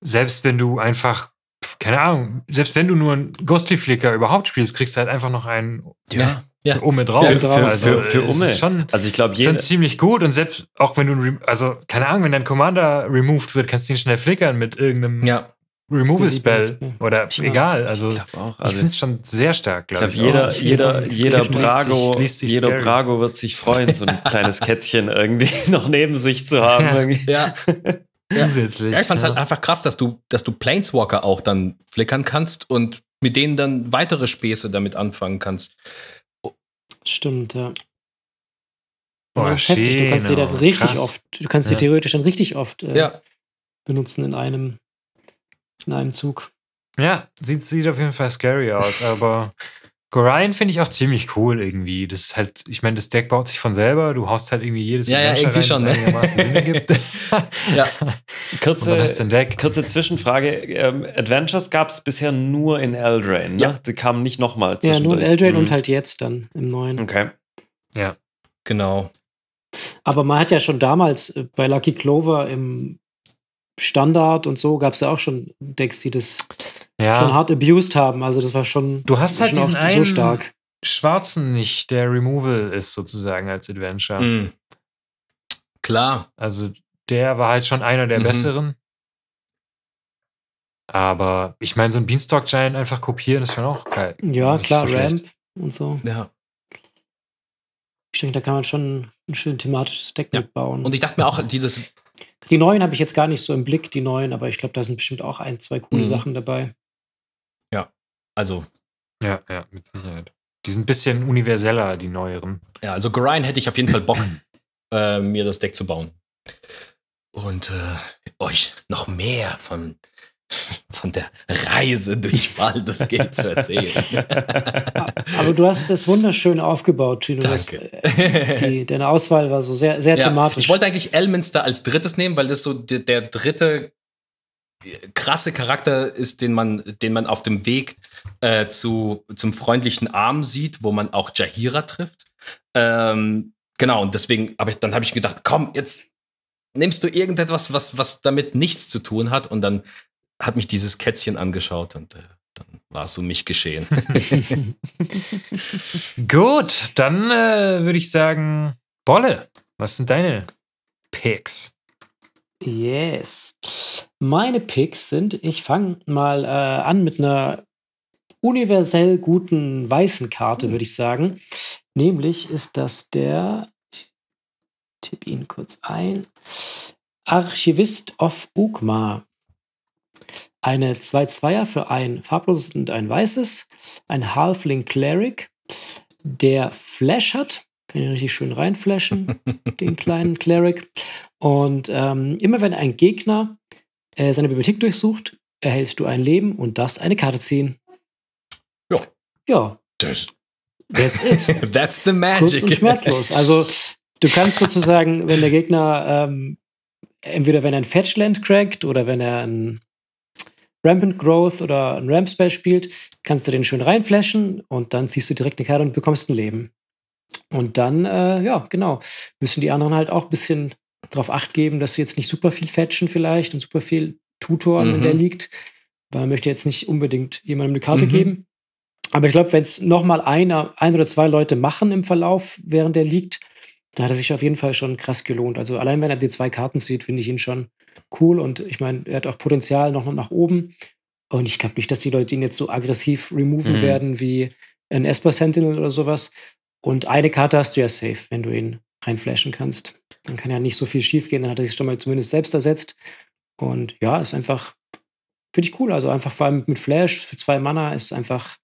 Speaker 1: selbst wenn du einfach, keine Ahnung, selbst wenn du nur einen Ghostly Flicker überhaupt spielst, kriegst du halt einfach noch einen
Speaker 3: ja. Ja.
Speaker 1: Umme drauf.
Speaker 4: Für, für, also, für, für Umme.
Speaker 1: Schon, also ich glaube, schon ziemlich gut und selbst auch wenn du, also keine Ahnung, wenn dein Commander removed wird, kannst du ihn schnell flickern mit irgendeinem
Speaker 3: ja.
Speaker 1: Removal Spell oder ja. egal. Also ich, also, ich finde es schon sehr stark.
Speaker 4: Glaub ich glaube, jeder, jeder, jeder Brago, liest sich, jeder Brago wird sich freuen, so ein <laughs> kleines Kätzchen irgendwie <laughs> noch neben sich zu haben.
Speaker 3: Ja. <laughs> Zusätzlich. Ja, ich fand es halt einfach krass, dass du, dass du Planeswalker auch dann flickern kannst und mit denen dann weitere Späße damit anfangen kannst.
Speaker 2: Stimmt, ja. Boah, das ist heftig. Du kannst die dann richtig krass. oft, du kannst die theoretisch dann richtig oft äh,
Speaker 3: ja.
Speaker 2: benutzen in einem, in einem Zug.
Speaker 1: Ja, sieht, sieht auf jeden Fall scary aus, aber Gorion finde ich auch ziemlich cool irgendwie. Das ist halt, ich meine, das Deck baut sich von selber. Du haust halt irgendwie jedes
Speaker 3: ja, ja, irgendwie rein, schon, ne? einigermaßen Sinn
Speaker 4: gibt. <laughs> ja. Kurze, kurze Zwischenfrage. Ähm, Adventures gab es bisher nur in Eldraine, ne? Ja. Die kamen nicht nochmal
Speaker 2: Ja, nur in Eldraine mhm. und halt jetzt dann im neuen.
Speaker 4: Okay.
Speaker 3: Ja. Genau.
Speaker 2: Aber man hat ja schon damals äh, bei Lucky Clover im Standard und so gab es ja auch schon Decks, die das ja. schon hart abused haben. Also das war schon.
Speaker 1: Du hast halt diesen einen so stark. Schwarzen nicht, der Removal ist sozusagen als Adventure. Mhm.
Speaker 3: Klar.
Speaker 1: Also der war halt schon einer der mhm. besseren. Aber ich meine, so ein Beanstalk Giant einfach kopieren ist schon auch geil.
Speaker 2: Ja, klar, so Ramp und so.
Speaker 3: Ja.
Speaker 2: Ich denke, da kann man schon ein schön thematisches Deck ja. mitbauen.
Speaker 3: Und ich dachte mir auch, dieses.
Speaker 2: Die neuen habe ich jetzt gar nicht so im Blick, die neuen, aber ich glaube, da sind bestimmt auch ein, zwei coole mhm. Sachen dabei.
Speaker 3: Ja, also.
Speaker 1: Ja, ja, mit Sicherheit. Die sind ein bisschen universeller, die neueren.
Speaker 3: Ja, also Gorion hätte ich auf jeden Fall Bock, <clears throat> äh, mir das Deck zu bauen. Und äh, euch noch mehr von, von der Reise durch Baldur's Gate zu erzählen. <laughs>
Speaker 2: Aber du hast das wunderschön aufgebaut, Gino.
Speaker 3: Danke.
Speaker 2: Das, äh, die, deine Auswahl war so sehr, sehr ja, thematisch.
Speaker 3: Ich wollte eigentlich Elminster als drittes nehmen, weil das so der, der dritte krasse Charakter ist, den man, den man auf dem Weg äh, zu, zum freundlichen Arm sieht, wo man auch Jahira trifft. Ähm, genau, und deswegen, aber dann habe ich gedacht, komm, jetzt nimmst du irgendetwas, was, was damit nichts zu tun hat. Und dann hat mich dieses Kätzchen angeschaut und äh, dann war es um mich geschehen. <laughs>
Speaker 1: Gut, dann äh, würde ich sagen, Bolle, was sind deine Picks?
Speaker 2: Yes. Meine Picks sind, ich fange mal äh, an mit einer universell guten weißen Karte, würde ich sagen. Nämlich ist das der, ich tippe ihn kurz ein, Archivist of Ugma. Eine 2-2er für ein farbloses und ein weißes, ein Halfling Cleric, der Flash hat, kann ich richtig schön reinflashen, <laughs> den kleinen Cleric. Und ähm, immer wenn ein Gegner äh, seine Bibliothek durchsucht, erhältst du ein Leben und darfst eine Karte ziehen.
Speaker 3: Ja.
Speaker 2: Ja.
Speaker 3: Das.
Speaker 2: That's it. <laughs>
Speaker 3: That's the magic.
Speaker 2: Kurz und schmerzlos. Also, du kannst sozusagen, wenn der Gegner, ähm, entweder wenn er ein Fetchland crackt oder wenn er ein Rampant Growth oder ein Ramp Spell spielt, kannst du den schön reinflashen und dann ziehst du direkt eine Karte und bekommst ein Leben. Und dann, äh, ja, genau, müssen die anderen halt auch ein bisschen darauf acht geben, dass sie jetzt nicht super viel fetchen vielleicht und super viel Tutoren, mhm. in der liegt, weil man möchte jetzt nicht unbedingt jemandem eine Karte mhm. geben. Aber ich glaube, wenn es nochmal ein oder zwei Leute machen im Verlauf, während der liegt, dann hat er sich auf jeden Fall schon krass gelohnt. Also allein wenn er die zwei Karten sieht, finde ich ihn schon cool. Und ich meine, er hat auch Potenzial noch nach oben. Und ich glaube nicht, dass die Leute ihn jetzt so aggressiv removen mhm. werden wie ein Esper Sentinel oder sowas. Und eine Karte hast du ja safe, wenn du ihn reinflashen kannst. Dann kann ja nicht so viel schief gehen. Dann hat er sich schon mal zumindest selbst ersetzt. Und ja, ist einfach, finde ich cool. Also einfach vor allem mit Flash für zwei Mana ist einfach,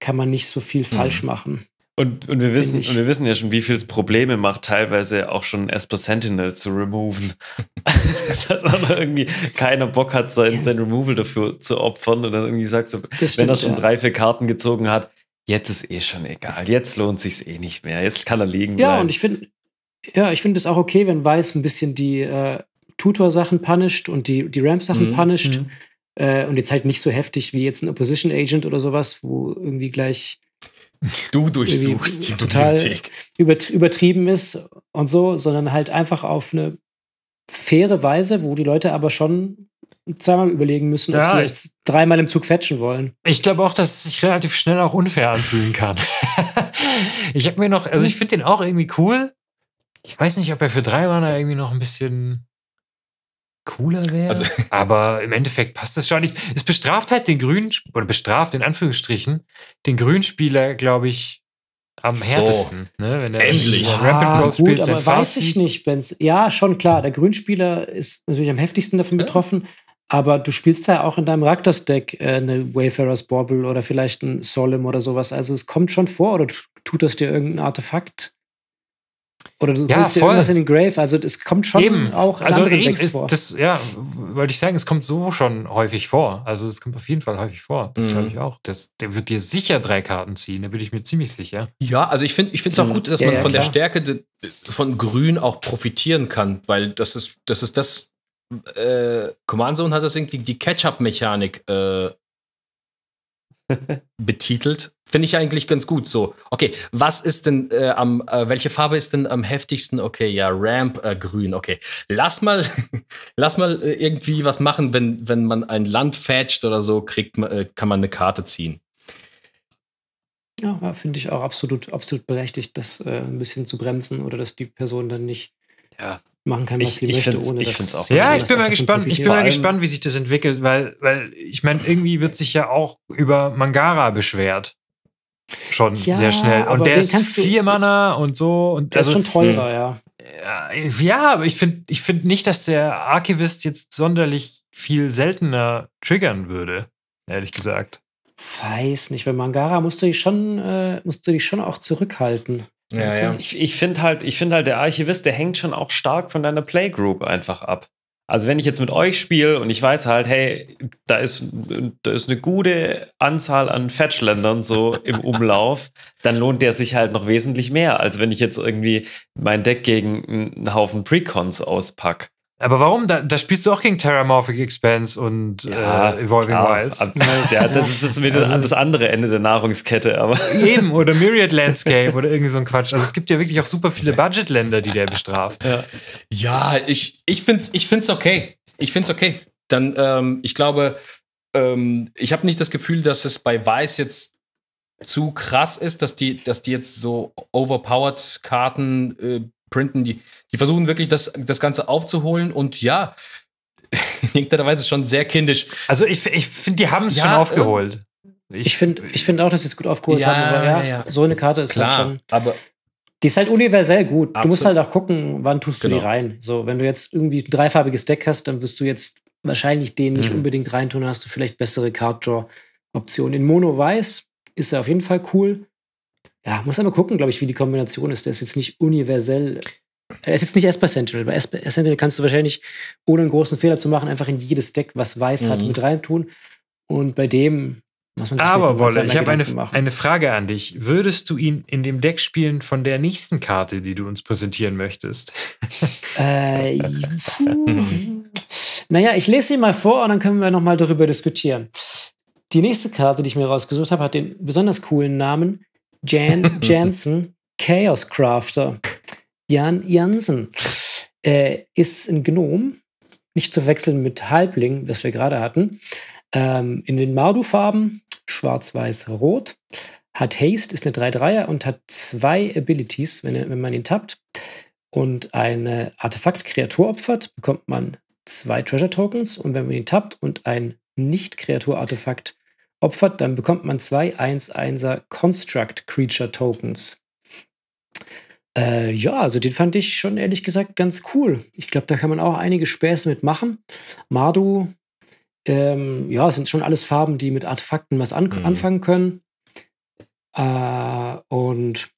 Speaker 2: kann man nicht so viel mhm. falsch machen.
Speaker 4: Und, und, wir wissen, und wir wissen ja schon, wie viel es Probleme macht, teilweise auch schon Esper Sentinel zu removen. <laughs> Dass auch irgendwie keiner Bock hat, sein, sein Removal dafür zu opfern und dann irgendwie sagt, so, wenn er schon ja. drei, vier Karten gezogen hat, jetzt ist eh schon egal. Jetzt lohnt sich's eh nicht mehr. Jetzt kann er liegen
Speaker 2: Ja, bleiben. und ich finde, ja, ich finde es auch okay, wenn Weiß ein bisschen die äh, Tutor-Sachen punisht und die, die Ramp-Sachen mhm. punisht. Mhm. Äh, und jetzt halt nicht so heftig wie jetzt ein Opposition Agent oder sowas, wo irgendwie gleich
Speaker 3: du durchsuchst die
Speaker 2: total übertrieben ist und so, sondern halt einfach auf eine faire Weise, wo die Leute aber schon zweimal überlegen müssen, ob ja, sie jetzt dreimal im Zug fetchen wollen.
Speaker 1: Ich glaube auch, dass es sich relativ schnell auch unfair anfühlen kann. <laughs> ich habe mir noch, also ich finde den auch irgendwie cool. Ich weiß nicht, ob er für drei Mana irgendwie noch ein bisschen cooler wäre. Also, <laughs> aber im Endeffekt passt das schon nicht. Es bestraft halt den Grünen, oder bestraft in Anführungsstrichen, den Grünspieler, glaube ich, am härtesten.
Speaker 3: So, ne? Wenn der endlich
Speaker 2: ja, Rapid Growth gut, spielt, aber weiß ich nicht, Benz. Ja, schon klar. Der Grünspieler ist natürlich am heftigsten davon ja. betroffen. Aber du spielst ja auch in deinem Raktas-Deck äh, eine Wayfarer's Bauble oder vielleicht ein Solemn oder sowas. Also es kommt schon vor oder tut das dir irgendein Artefakt oder du ja, holst dir irgendwas in den Grave. Also es kommt schon eben. auch in
Speaker 1: also eben ist vor. Das, ja, wollte ich sagen, es kommt so schon häufig vor. Also es kommt auf jeden Fall häufig vor. Das mhm. glaube ich auch. Das, der wird dir sicher drei Karten ziehen, da bin ich mir ziemlich sicher.
Speaker 3: Ja, also ich finde ich es auch mhm. gut, dass ja, man ja, von klar. der Stärke de, von Grün auch profitieren kann, weil das ist das, ist das äh, Command Zone hat das irgendwie die Catch-up-Mechanik äh, betitelt. Finde ich eigentlich ganz gut. So, okay, was ist denn äh, am, äh, welche Farbe ist denn am heftigsten? Okay, ja, Ramp äh, grün. Okay, lass mal, <laughs> lass mal äh, irgendwie was machen, wenn, wenn man ein Land fetcht oder so, kriegt, äh, kann man eine Karte ziehen.
Speaker 2: Ja, finde ich auch absolut, absolut berechtigt, das äh, ein bisschen zu bremsen oder dass die Person dann nicht ja, machen kann, was ich, sie ich möchte, ohne
Speaker 1: ich das. Auch ja, ich bin mal gespannt. Ich bin mal gespannt, wie sich das entwickelt, weil, weil ich meine, irgendwie wird sich ja auch über Mangara beschwert. Schon ja, sehr schnell. Und der ist vier Mana und so. Und
Speaker 2: der also, ist schon teurer, ja.
Speaker 1: Ja, aber ich finde ich find nicht, dass der Archivist jetzt sonderlich viel seltener triggern würde, ehrlich gesagt.
Speaker 2: Weiß nicht, bei Mangara musst du dich schon, äh, musst du dich schon auch zurückhalten.
Speaker 4: Ja, ja. Ich, ich finde halt, ich finde halt, der Archivist, der hängt schon auch stark von deiner Playgroup einfach ab. Also wenn ich jetzt mit euch spiele und ich weiß halt, hey, da ist, da ist eine gute Anzahl an Fetchländern so im Umlauf, <laughs> dann lohnt der sich halt noch wesentlich mehr, als wenn ich jetzt irgendwie mein Deck gegen einen Haufen Precons auspack.
Speaker 1: Aber warum? Da, da, spielst du auch gegen Terramorphic Expanse und ja, äh, Evolving klar. Wilds.
Speaker 4: Ja, das ist wieder <laughs> also, das andere Ende der Nahrungskette. Aber
Speaker 1: eben, oder <laughs> Myriad Landscape oder irgendwie so ein Quatsch. Also es gibt ja wirklich auch super viele Budgetländer, die der bestraft.
Speaker 3: Ja, ja ich, ich finde es ich find's okay. Ich finde es okay. Dann, ähm, ich glaube, ähm, ich habe nicht das Gefühl, dass es bei Weiß jetzt zu krass ist, dass die, dass die jetzt so overpowered Karten äh, printen. Die, die versuchen wirklich, das, das Ganze aufzuholen und ja, in irgendeiner Weise schon sehr kindisch.
Speaker 1: Also ich, ich finde, die haben es ja, schon aufgeholt.
Speaker 2: Ich, ich finde ich find auch, dass sie es gut aufgeholt ja, haben, aber ja, ja, so eine Karte ist halt Klar, halt schon.
Speaker 3: Aber
Speaker 2: die ist halt universell gut. Absolut. Du musst halt auch gucken, wann tust du genau. die rein. So, wenn du jetzt irgendwie ein dreifarbiges Deck hast, dann wirst du jetzt wahrscheinlich den nicht mhm. unbedingt reintun, dann hast du vielleicht bessere Card Draw Optionen. In Mono Weiß ist er auf jeden Fall cool. Ja, muss aber gucken, glaube ich, wie die Kombination ist. Der ist jetzt nicht universell. Er ist jetzt nicht Esper Sentinel, weil Esper Sentinel kannst du wahrscheinlich, ohne einen großen Fehler zu machen, einfach in jedes Deck, was weiß mhm. hat, mit reintun. Und bei dem
Speaker 1: muss man sich Aber Wolle, ich habe eine, eine Frage an dich. Würdest du ihn in dem Deck spielen von der nächsten Karte, die du uns präsentieren möchtest?
Speaker 2: äh, naja, ich lese sie mal vor und dann können wir nochmal darüber diskutieren. Die nächste Karte, die ich mir rausgesucht habe, hat den besonders coolen Namen Jan <laughs> Jansen, Chaos Crafter. Jan Jansen äh, ist ein Gnom, nicht zu wechseln mit Halbling, was wir gerade hatten. Ähm, in den Mardu-Farben, schwarz-weiß-rot. Hat Haste, ist eine 3-3er und hat zwei Abilities, wenn, wenn man ihn tappt. Und eine Artefakt-Kreatur opfert, bekommt man zwei Treasure Tokens. Und wenn man ihn tappt und ein Nicht-Kreatur-Artefakt opfert, dann bekommt man zwei 1-1er Construct Creature Tokens. Äh, ja, also den fand ich schon ehrlich gesagt ganz cool. Ich glaube, da kann man auch einige Späße mitmachen. Mardu, ähm, ja, sind schon alles Farben, die mit Artefakten was an mhm. anfangen können. Äh, und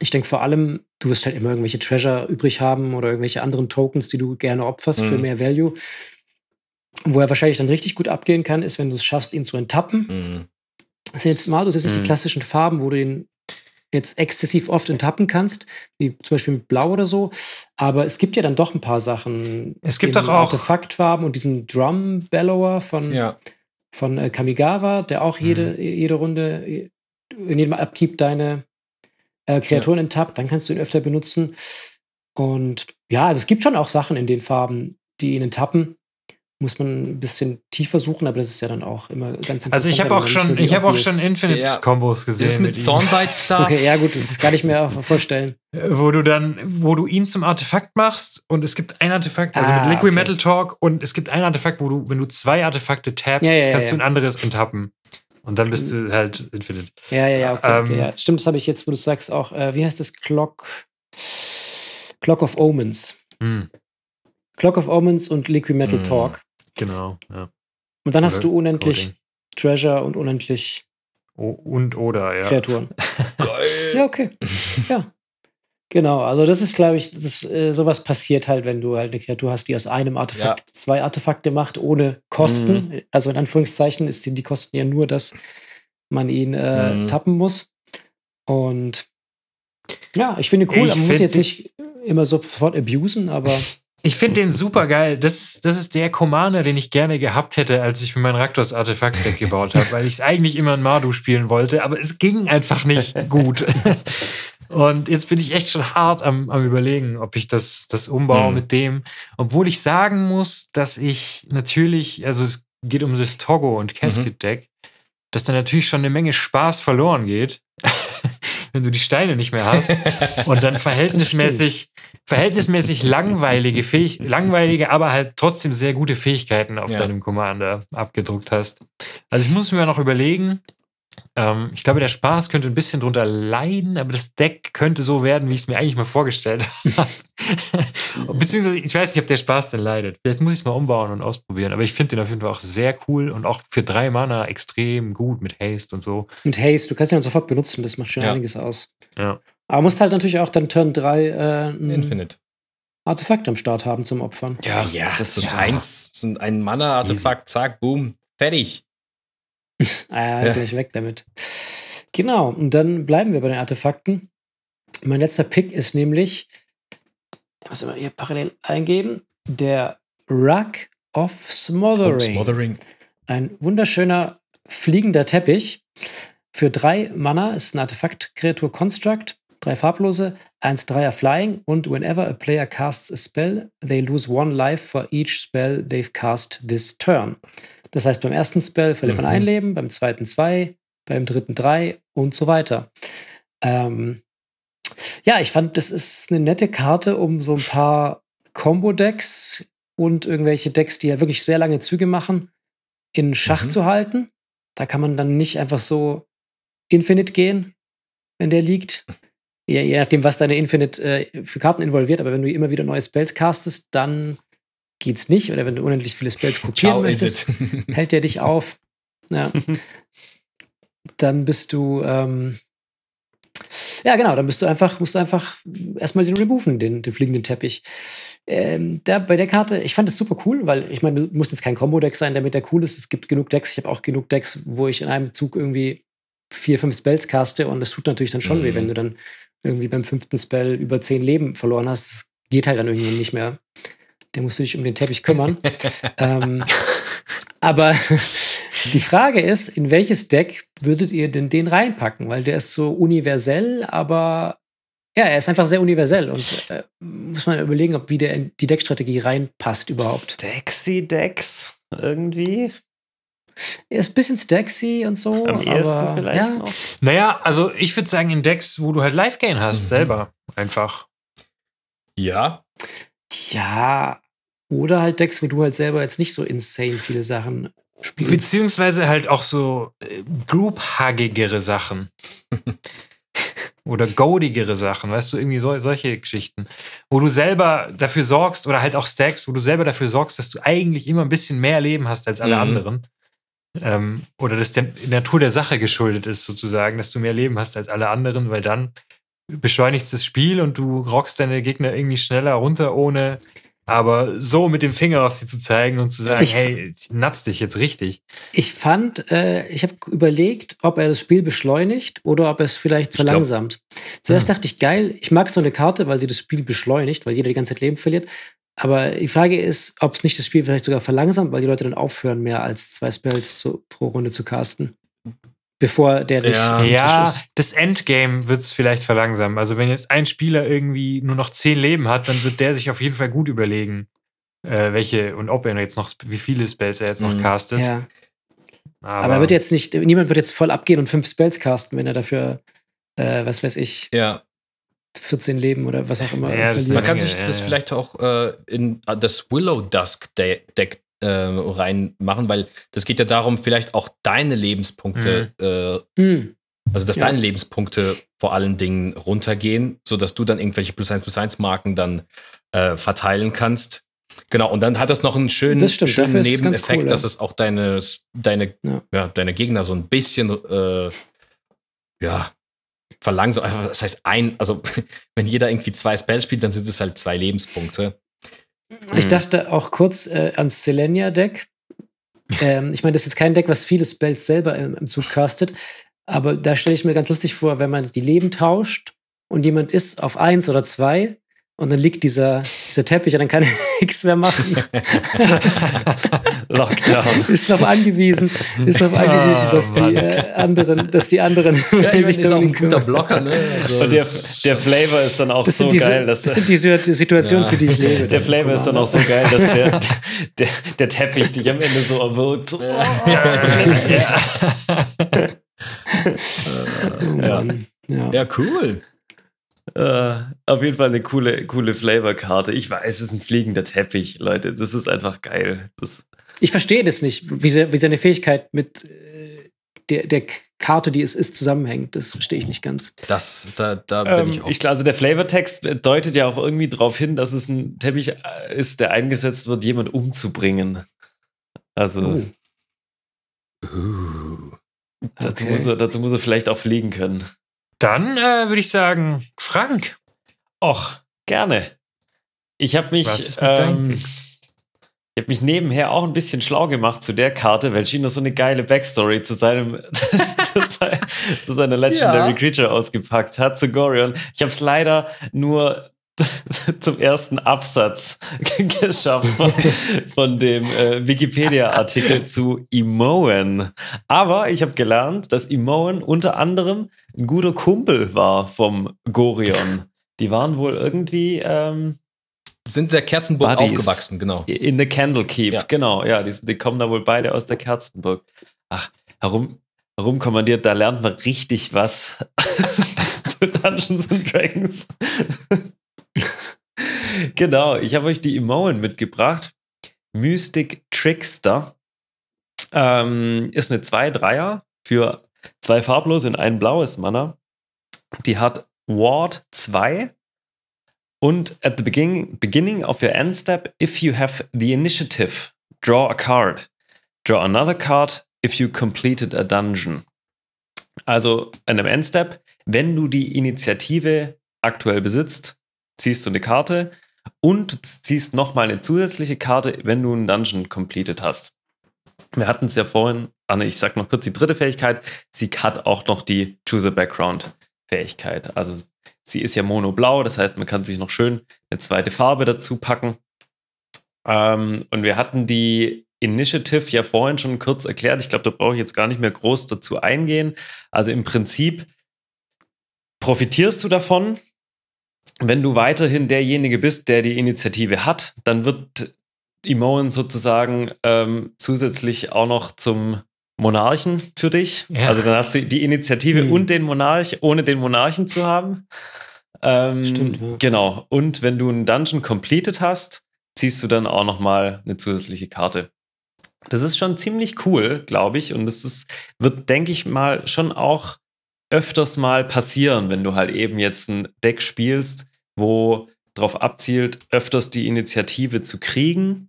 Speaker 2: ich denke vor allem, du wirst halt immer irgendwelche Treasure übrig haben oder irgendwelche anderen Tokens, die du gerne opferst mhm. für mehr Value. Wo er wahrscheinlich dann richtig gut abgehen kann, ist, wenn du es schaffst, ihn zu enttappen. Mhm. Also jetzt mal, du siehst mhm. die klassischen Farben, wo du ihn jetzt exzessiv oft enttappen kannst, wie zum Beispiel mit Blau oder so. Aber es gibt ja dann doch ein paar Sachen.
Speaker 1: Es gibt doch auch
Speaker 2: Artefaktfarben und diesen Drum Bellower von, ja. von äh, Kamigawa, der auch jede, mhm. jede Runde in jedem Upkeep deine äh, Kreaturen ja. enttappt. Dann kannst du ihn öfter benutzen. Und ja, also es gibt schon auch Sachen in den Farben, die ihn enttappen muss man ein bisschen tiefer suchen, aber das ist ja dann auch immer ganz
Speaker 1: interessant. Also ich habe auch schon, ich habe auch schon Infinite-Kombos ja. gesehen. Das ist
Speaker 3: mit, mit Thornbite Star.
Speaker 2: Okay, ja gut, das kann ich mir auch vorstellen.
Speaker 1: Wo du dann, wo du ihn zum Artefakt machst und es gibt ein Artefakt, also ah, mit Liquid okay. Metal Talk und es gibt ein Artefakt, wo du, wenn du zwei Artefakte tappst, ja, ja, kannst du ein anderes enttappen. Und dann bist du halt Infinite.
Speaker 2: Ja, ja, ja, okay, ähm, okay ja. Stimmt, das habe ich jetzt, wo du sagst, auch, äh, wie heißt das? Clock, Clock of Omens. Hm. Clock of Omens und Liquid Metal hm. Talk.
Speaker 1: Genau, ja.
Speaker 2: Und dann hast du unendlich Coding. Treasure und unendlich
Speaker 1: o und oder, ja.
Speaker 2: Kreaturen. <laughs> ja, okay. ja. Genau, also das ist, glaube ich, das, äh, sowas passiert halt, wenn du halt eine Kreatur hast, die aus einem Artefakt ja. zwei Artefakte macht, ohne Kosten. Mhm. Also in Anführungszeichen ist die Kosten ja nur, dass man ihn äh, mhm. tappen muss. Und ja, ich finde cool, ich man muss jetzt nicht immer sofort abusen, aber <laughs>
Speaker 1: Ich finde den super geil. Das ist, das ist der Commander, den ich gerne gehabt hätte, als ich mir mein Raktors Artefakt-Deck <laughs> gebaut habe, weil ich es eigentlich immer in Mardu spielen wollte, aber es ging einfach nicht <laughs> gut. Und jetzt bin ich echt schon hart am, am überlegen, ob ich das, das umbaue mhm. mit dem. Obwohl ich sagen muss, dass ich natürlich, also es geht um das Togo und Casket-Deck, mhm. dass da natürlich schon eine Menge Spaß verloren geht wenn du die Steine nicht mehr hast <laughs> und dann verhältnismäßig, verhältnismäßig langweilige, Fähig langweilige, aber halt trotzdem sehr gute Fähigkeiten auf ja. deinem Commander abgedruckt hast. Also ich muss mir noch überlegen, ähm, ich glaube, der Spaß könnte ein bisschen drunter leiden, aber das Deck könnte so werden, wie ich es mir eigentlich mal vorgestellt <laughs> habe. Beziehungsweise, ich weiß nicht, ob der Spaß denn leidet. Vielleicht muss ich es mal umbauen und ausprobieren. Aber ich finde den auf jeden Fall auch sehr cool und auch für drei Mana extrem gut mit Haste und so.
Speaker 2: Mit Haste, du kannst ihn sofort benutzen, das macht schon
Speaker 1: ja.
Speaker 2: einiges aus.
Speaker 1: Ja.
Speaker 2: Aber musst halt natürlich auch dann Turn 3
Speaker 3: äh, Infinite.
Speaker 2: Artefakt am Start haben zum Opfern.
Speaker 3: Ja, ja das ist eins, sind ein Mana-Artefakt, zack, boom, fertig.
Speaker 2: Ah, ja, gleich weg damit. Genau, und dann bleiben wir bei den Artefakten. Mein letzter Pick ist nämlich, ich muss immer hier parallel eingeben, der Rug of Smothering.
Speaker 3: Smothering.
Speaker 2: Ein wunderschöner fliegender Teppich. Für drei Mana ist ein Artefakt-Kreatur Construct, drei farblose, 1-3er Flying und whenever a player casts a spell, they lose one life for each spell they've cast this turn. Das heißt, beim ersten Spell verliert mhm. man ein mhm. Leben, beim zweiten zwei, beim dritten drei und so weiter. Ähm, ja, ich fand, das ist eine nette Karte, um so ein paar Combo-Decks und irgendwelche Decks, die ja wirklich sehr lange Züge machen, in Schach mhm. zu halten. Da kann man dann nicht einfach so Infinite gehen, wenn der liegt. Ja, je nachdem, was deine Infinite äh, für Karten involviert, aber wenn du immer wieder neue Spells castest, dann geht's nicht. Oder wenn du unendlich viele Spells kopieren Ciao, möchtest, <laughs> hält der dich auf. Ja. <laughs> dann bist du, ähm, ja genau, dann bist du einfach, musst du einfach erstmal den removen, den, den fliegenden Teppich. Ähm, der, bei der Karte, ich fand es super cool, weil ich meine, du musst jetzt kein Combo-Deck sein, damit der cool ist. Es gibt genug Decks, ich habe auch genug Decks, wo ich in einem Zug irgendwie vier, fünf Spells caste und das tut natürlich dann schon mhm. weh, wenn du dann irgendwie beim fünften Spell über zehn Leben verloren hast. Das geht halt dann irgendwie nicht mehr der musste sich um den Teppich kümmern. <laughs> ähm, aber <laughs> die Frage ist, in welches Deck würdet ihr denn den reinpacken? Weil der ist so universell, aber ja, er ist einfach sehr universell und äh, muss man überlegen, ob wie der in die Deckstrategie reinpasst überhaupt.
Speaker 4: Staxy Decks irgendwie?
Speaker 2: Er ist ein bisschen staxy und so.
Speaker 4: Am ehesten vielleicht ja. noch.
Speaker 1: Naja, also ich würde sagen, in Decks, wo du halt Live-Gain hast, mhm. selber einfach.
Speaker 3: Ja.
Speaker 2: Ja, oder halt Decks, wo du halt selber jetzt nicht so insane viele Sachen spielst.
Speaker 1: Beziehungsweise halt auch so äh, group-huggigere Sachen. <laughs> oder goadigere Sachen, weißt du, irgendwie so, solche Geschichten. Wo du selber dafür sorgst, oder halt auch Stacks, wo du selber dafür sorgst, dass du eigentlich immer ein bisschen mehr Leben hast als alle mhm. anderen. Ähm, oder dass der Natur der Sache geschuldet ist, sozusagen, dass du mehr Leben hast als alle anderen, weil dann beschleunigst das Spiel und du rockst deine Gegner irgendwie schneller runter, ohne Aber so mit dem Finger auf sie zu zeigen und zu sagen, ich, hey, ich natz dich jetzt richtig.
Speaker 2: Ich fand, äh, ich habe überlegt, ob er das Spiel beschleunigt oder ob er es vielleicht verlangsamt. Zuerst hm. dachte ich, geil, ich mag so eine Karte, weil sie das Spiel beschleunigt, weil jeder die ganze Zeit Leben verliert. Aber die Frage ist, ob es nicht das Spiel vielleicht sogar verlangsamt, weil die Leute dann aufhören, mehr als zwei Spells zu, pro Runde zu casten bevor der
Speaker 1: durch ja, ja das Endgame wird es vielleicht verlangsamen. Also wenn jetzt ein Spieler irgendwie nur noch zehn Leben hat, dann wird der sich auf jeden Fall gut überlegen, äh, welche und ob er jetzt noch, wie viele Spells er jetzt noch mhm. castet.
Speaker 2: Ja. Aber, Aber wird jetzt nicht, niemand wird jetzt voll abgehen und fünf Spells casten, wenn er dafür, äh, was weiß ich,
Speaker 3: ja.
Speaker 2: 14 Leben oder was auch immer.
Speaker 3: Ja, man kann sich das vielleicht auch äh, in das Willow Dusk Deck äh, reinmachen, weil das geht ja darum, vielleicht auch deine Lebenspunkte, mhm. äh, also dass ja. deine Lebenspunkte vor allen Dingen runtergehen, sodass du dann irgendwelche plus 1 plus 1 Marken dann äh, verteilen kannst. Genau, und dann hat das noch einen schönen, schönen Nebeneffekt, cool, dass es auch deine, deine, ja. ja. deine Gegner so ein bisschen äh, ja, verlangsamt. Das heißt, ein, also <laughs> wenn jeder irgendwie zwei Spells spielt, dann sind es halt zwei Lebenspunkte.
Speaker 2: Ich hm. dachte auch kurz äh, ans Selenia-Deck. ähm, ich meine, das ist jetzt kein Deck, was viele Spells selber im, im Zug castet, aber da stelle ich mir ganz lustig vor, wenn man die Leben tauscht und jemand ist auf eins oder zwei und dann liegt dieser, dieser Teppich und dann kann er <laughs> nichts mehr machen. <laughs>
Speaker 4: Lockdown.
Speaker 2: Ist darauf angewiesen, ist darauf angewiesen, dass die äh, anderen, dass die anderen <laughs>
Speaker 3: ja, sich ist auch ein guter Blocker, ne?
Speaker 4: Also, und der, der Flavor ist dann auch so
Speaker 2: diese,
Speaker 4: geil.
Speaker 2: Dass das sind die Situationen, ja. für die ich lebe.
Speaker 4: Der Flavor ist dann auch so geil, dass der, der, der Teppich dich am Ende so erwirkt. So, oh,
Speaker 3: ja. ja. ja, cool.
Speaker 4: Uh, auf jeden Fall eine coole, coole Flavor-Karte. Ich weiß, es ist ein fliegender Teppich, Leute. Das ist einfach geil. Das
Speaker 2: ich verstehe das nicht, wie, se, wie seine Fähigkeit mit äh, der, der Karte, die es ist, zusammenhängt. Das verstehe ich nicht ganz.
Speaker 3: Das, da, da
Speaker 4: bin ähm, ich auch. Ich, also der Flavortext deutet ja auch irgendwie darauf hin, dass es ein Teppich äh, ist, der eingesetzt wird, jemand umzubringen. Also.
Speaker 3: Uh. Uh.
Speaker 4: Dazu, okay. muss er, dazu muss er vielleicht auch fliegen können.
Speaker 1: Dann äh, würde ich sagen, Frank.
Speaker 4: Och, gerne. Ich habe mich, ähm, ich habe mich nebenher auch ein bisschen schlau gemacht zu der Karte, weil Chino so eine geile Backstory zu seinem <laughs> zu, sein, zu, seiner Legendary ja. Creature ausgepackt hat, zu Gorion. Ich habe es leider nur <laughs> zum ersten Absatz <laughs> geschafft von, von dem äh, Wikipedia-Artikel zu Imoen. Aber ich habe gelernt, dass Imoen unter anderem ein guter Kumpel war vom Gorion. <laughs> Die waren wohl irgendwie. Ähm,
Speaker 3: sind in der Kerzenburg Buddies. aufgewachsen, genau.
Speaker 4: In der Candlekeep, ja. genau. Ja, die, die, kommen da wohl beide aus der Kerzenburg. Ach, herum, herumkommandiert, da lernt man richtig was <laughs> Dungeons and Dragons <laughs> genau, ich habe euch die Emoen mitgebracht. Mystic Trickster ähm, ist eine 2-3er für zwei farblose und ein blaues Mana. Die hat Ward 2 und at the beginning, beginning of your end step, if you have the initiative, draw a card. Draw another card if you completed a dungeon. Also in einem Endstep, wenn du die Initiative aktuell besitzt, ziehst du eine Karte und ziehst nochmal eine zusätzliche Karte, wenn du einen Dungeon completed hast. Wir hatten es ja vorhin, Anne, ich sag noch kurz die dritte Fähigkeit. Sie hat auch noch die Choose a Background Fähigkeit. Also sie ist ja monoblau, das heißt, man kann sich noch schön eine zweite Farbe dazu packen. Ähm, und wir hatten die Initiative ja vorhin schon kurz erklärt. Ich glaube, da brauche ich jetzt gar nicht mehr groß dazu eingehen. Also im Prinzip profitierst du davon, wenn du weiterhin derjenige bist, der die Initiative hat, dann wird Imoen sozusagen ähm, zusätzlich auch noch zum Monarchen für dich. Ja. Also dann hast du die Initiative mhm. und den Monarch, ohne den Monarchen zu haben. Ähm, Stimmt. Ja. Genau. Und wenn du einen Dungeon completed hast, ziehst du dann auch noch mal eine zusätzliche Karte. Das ist schon ziemlich cool, glaube ich. Und das ist, wird, denke ich mal, schon auch öfters mal passieren, wenn du halt eben jetzt ein Deck spielst, wo darauf abzielt, öfters die Initiative zu kriegen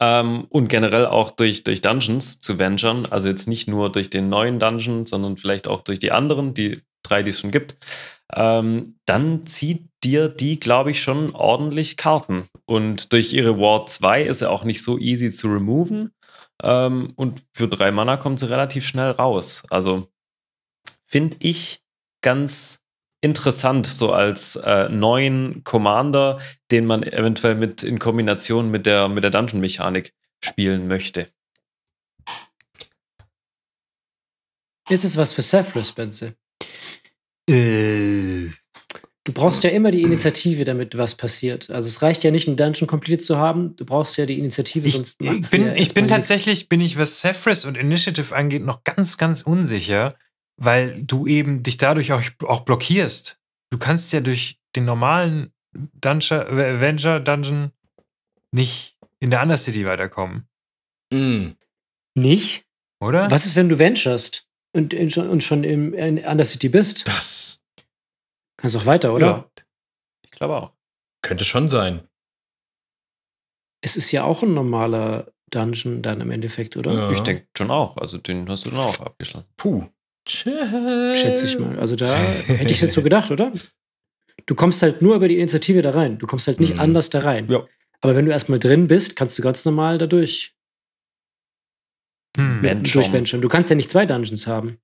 Speaker 4: ähm, und generell auch durch, durch Dungeons zu venturen. Also jetzt nicht nur durch den neuen Dungeon, sondern vielleicht auch durch die anderen, die drei, die es schon gibt, ähm, dann zieht dir die, glaube ich, schon ordentlich Karten. Und durch ihre Ward 2 ist er auch nicht so easy zu removen. Ähm, und für drei Mana kommt sie relativ schnell raus. Also finde ich ganz interessant, so als äh, neuen Commander, den man eventuell mit in Kombination mit der, mit der Dungeon-Mechanik spielen möchte.
Speaker 2: Ist es was für Sephiroth, Spencer? Äh. Du brauchst ja immer die Initiative, damit was passiert. Also es reicht ja nicht, einen Dungeon komplett zu haben. Du brauchst ja die Initiative, sonst
Speaker 1: ich, ich bin, ja ich bin tatsächlich, bin ich, was Sephiroth und Initiative angeht, noch ganz, ganz unsicher, weil du eben dich dadurch auch, auch blockierst. Du kannst ja durch den normalen Dungeon, Avenger Dungeon nicht in der Undercity weiterkommen.
Speaker 2: Mm. Nicht?
Speaker 1: Oder?
Speaker 2: Was ist, wenn du venturest? und, und schon im, in Undercity bist.
Speaker 3: Das.
Speaker 2: Kannst auch weiter, oder? Ja.
Speaker 4: Ich glaube auch.
Speaker 3: Könnte schon sein.
Speaker 2: Es ist ja auch ein normaler Dungeon dann im Endeffekt, oder?
Speaker 4: Ja. Ich denke schon auch. Also den hast du dann auch abgeschlossen.
Speaker 3: Puh.
Speaker 2: Schätze ich mal. Also da hätte ich jetzt so gedacht, oder? Du kommst halt nur über die Initiative da rein. Du kommst halt nicht mhm. anders da rein. Ja. Aber wenn du erstmal drin bist, kannst du ganz normal da durch. Hm. Venturen. Du kannst ja nicht zwei Dungeons haben.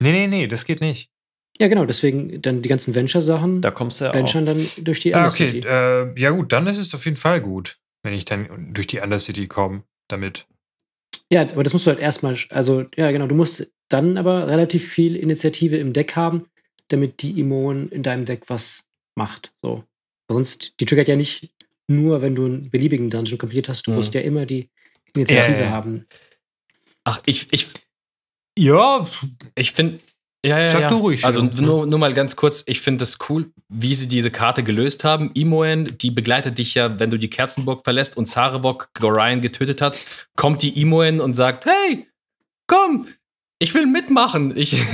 Speaker 1: Nee, nee, nee, das geht nicht.
Speaker 2: Ja, genau, deswegen dann die ganzen Venture-Sachen.
Speaker 4: Da kommst du ja
Speaker 2: Venturen dann durch die
Speaker 1: ah, okay. Äh, ja, gut, dann ist es auf jeden Fall gut, wenn ich dann durch die Undercity komme damit.
Speaker 2: Ja, aber das musst du halt erstmal, also, ja, genau, du musst dann aber relativ viel Initiative im Deck haben, damit die Immun in deinem Deck was macht. So. Sonst, die triggert ja nicht nur, wenn du einen beliebigen Dungeon komplett hast, du mhm. musst ja immer die Initiative ja, haben.
Speaker 3: Ach, ich, ich. Ja, ich finde. Ja, ja,
Speaker 1: Sag
Speaker 3: ja.
Speaker 1: du ruhig.
Speaker 3: Also nur, nur mal ganz kurz, ich finde es cool, wie sie diese Karte gelöst haben. Imoen, die begleitet dich ja, wenn du die Kerzenburg verlässt und Zarevok Gorion getötet hat, kommt die Imoen und sagt, hey, komm, ich will mitmachen. Ich <laughs>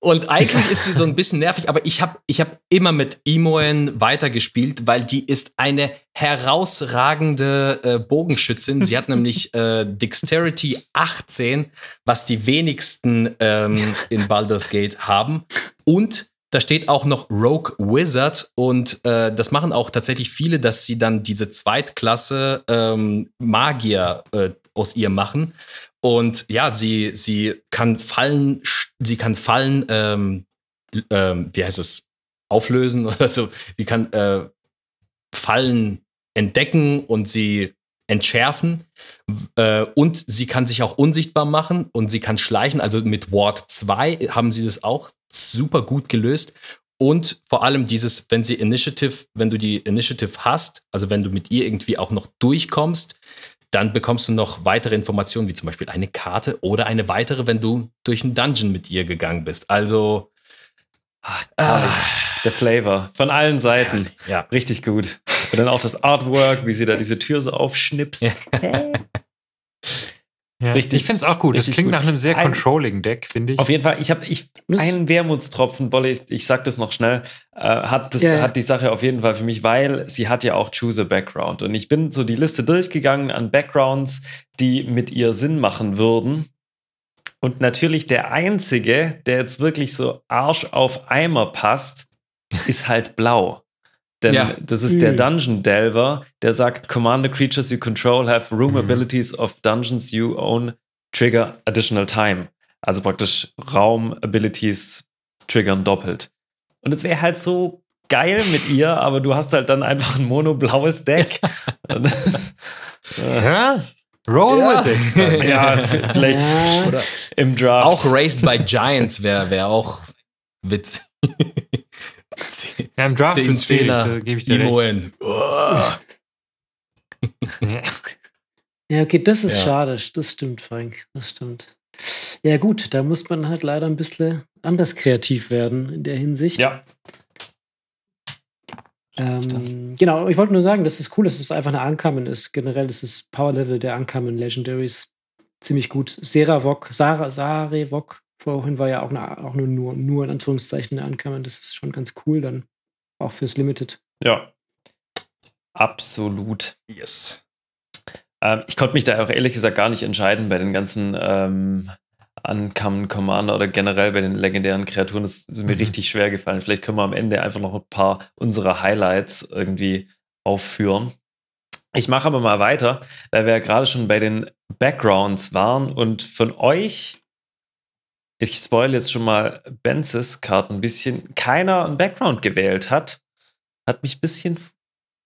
Speaker 3: Und eigentlich ist sie so ein bisschen nervig, aber ich habe ich hab immer mit Imoen weitergespielt, weil die ist eine herausragende äh, Bogenschützin. Sie hat <laughs> nämlich äh, Dexterity 18, was die wenigsten ähm, in Baldur's Gate haben. Und da steht auch noch Rogue Wizard und äh, das machen auch tatsächlich viele, dass sie dann diese Zweitklasse ähm, Magier äh, aus ihr machen. Und ja, sie, sie kann Fallen, sie kann Fallen, ähm, ähm, wie heißt es, auflösen <laughs> oder so. Sie kann äh, Fallen entdecken und sie entschärfen. Äh, und sie kann sich auch unsichtbar machen und sie kann schleichen. Also mit Ward 2 haben sie das auch super gut gelöst. Und vor allem dieses, wenn sie Initiative, wenn du die Initiative hast, also wenn du mit ihr irgendwie auch noch durchkommst, dann bekommst du noch weitere Informationen, wie zum Beispiel eine Karte oder eine weitere, wenn du durch einen Dungeon mit ihr gegangen bist. Also.
Speaker 4: Ah, der Flavor von allen Seiten. Ja. Richtig gut. Und dann auch das Artwork, wie sie da diese Tür so aufschnipst. Ja. <laughs>
Speaker 1: Ja, richtig, ich finde es auch gut. Es klingt gut. nach einem sehr controlling Deck, finde ich.
Speaker 4: Auf jeden Fall. Ich habe ich, einen Wermutstropfen, Bolle, ich, ich sag das noch schnell, äh, hat, das, yeah. hat die Sache auf jeden Fall für mich, weil sie hat ja auch Choose a Background. Und ich bin so die Liste durchgegangen an Backgrounds, die mit ihr Sinn machen würden. Und natürlich der einzige, der jetzt wirklich so Arsch auf Eimer passt, <laughs> ist halt blau. Denn ja. das ist der mhm. Dungeon Delver, der sagt, Command the creatures you control have room mhm. abilities of dungeons you own trigger additional time. Also praktisch Raum-Abilities triggern doppelt. Und es wäre halt so geil mit ihr, <laughs> aber du hast halt dann einfach ein mono-blaues Deck.
Speaker 1: ja, <laughs> roll ja. with
Speaker 4: it. <laughs> ja, vielleicht ja. im Draft.
Speaker 3: Auch Raised by Giants wäre wär auch witzig.
Speaker 1: Ja, im Draft
Speaker 3: Zehn Zehner,
Speaker 1: gebe ich dir Imoen.
Speaker 2: ja. <laughs> ja, okay, das ist ja. schade. Das stimmt, Frank. Das stimmt. Ja, gut, da muss man halt leider ein bisschen anders kreativ werden in der Hinsicht.
Speaker 4: Ja.
Speaker 2: Ähm, genau, ich wollte nur sagen, das ist cool, dass es einfach eine Ankamen ist. Generell ist das Power-Level der Ankamen Legendaries ziemlich gut. Seravok, Sarah, Sarevok Vorhin war ja auch, eine, auch nur, nur, nur in Anführungszeichen eine Ankammern. Das ist schon ganz cool dann. Auch fürs Limited.
Speaker 4: Ja. Absolut.
Speaker 3: Yes.
Speaker 4: Ähm, ich konnte mich da auch ehrlich gesagt gar nicht entscheiden bei den ganzen ähm, Uncommon Commander oder generell bei den legendären Kreaturen. Das ist mir mhm. richtig schwer gefallen. Vielleicht können wir am Ende einfach noch ein paar unserer Highlights irgendwie aufführen. Ich mache aber mal weiter, weil wir ja gerade schon bei den Backgrounds waren und von euch, ich spoil jetzt schon mal Benzes Karten ein bisschen, keiner einen Background gewählt hat. Hat mich ein bisschen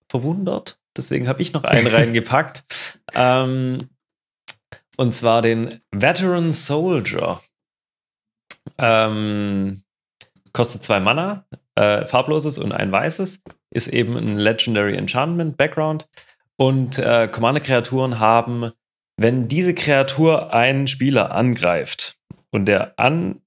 Speaker 4: verwundert. Deswegen habe ich noch einen <laughs> reingepackt. Ähm, und zwar den Veteran Soldier. Ähm, kostet zwei Mana, äh, farbloses und ein weißes. Ist eben ein Legendary Enchantment Background. Und äh, Commander-Kreaturen haben, wenn diese Kreatur einen Spieler angreift und der an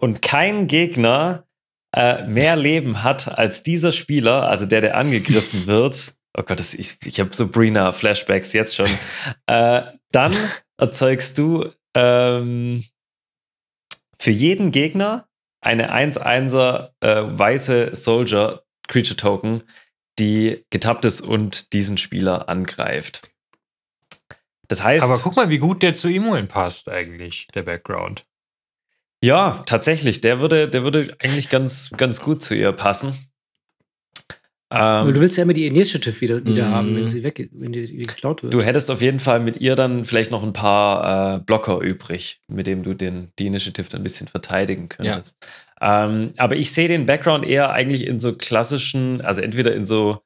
Speaker 4: und kein Gegner äh, mehr Leben hat als dieser Spieler, also der, der angegriffen <laughs> wird, oh Gott, das, ich, ich habe so Brina-Flashbacks jetzt schon, äh, dann erzeugst du ähm, für jeden Gegner eine 1-1er äh, weiße Soldier Creature Token, die getappt ist und diesen Spieler angreift. Das heißt.
Speaker 1: Aber guck mal, wie gut der zu Imoen passt, eigentlich, der Background.
Speaker 4: Ja, tatsächlich. Der würde, der würde eigentlich ganz, ganz gut zu ihr passen.
Speaker 2: Aber du willst ja immer die Initiative wieder, wieder haben, wenn mhm. sie weg, wenn die, die, geklaut wird.
Speaker 4: Du hättest auf jeden Fall mit ihr dann vielleicht noch ein paar äh, Blocker übrig, mit dem du den, die Initiative dann ein bisschen verteidigen könntest. Ja. Ähm, aber ich sehe den Background eher eigentlich in so klassischen, also entweder in so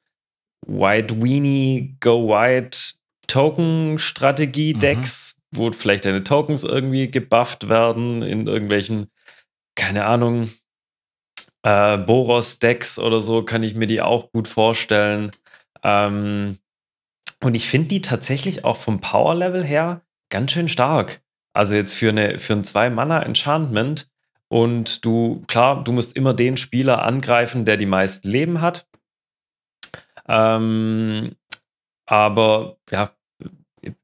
Speaker 4: White Weenie, Go White Token-Strategie-Decks, mhm. wo vielleicht deine Tokens irgendwie gebufft werden in irgendwelchen, keine Ahnung, äh, Boros-Decks oder so kann ich mir die auch gut vorstellen. Ähm, und ich finde die tatsächlich auch vom Power-Level her ganz schön stark. Also jetzt für, eine, für ein Zwei-Mana-Enchantment und du, klar, du musst immer den Spieler angreifen, der die meisten Leben hat. Ähm, aber ja,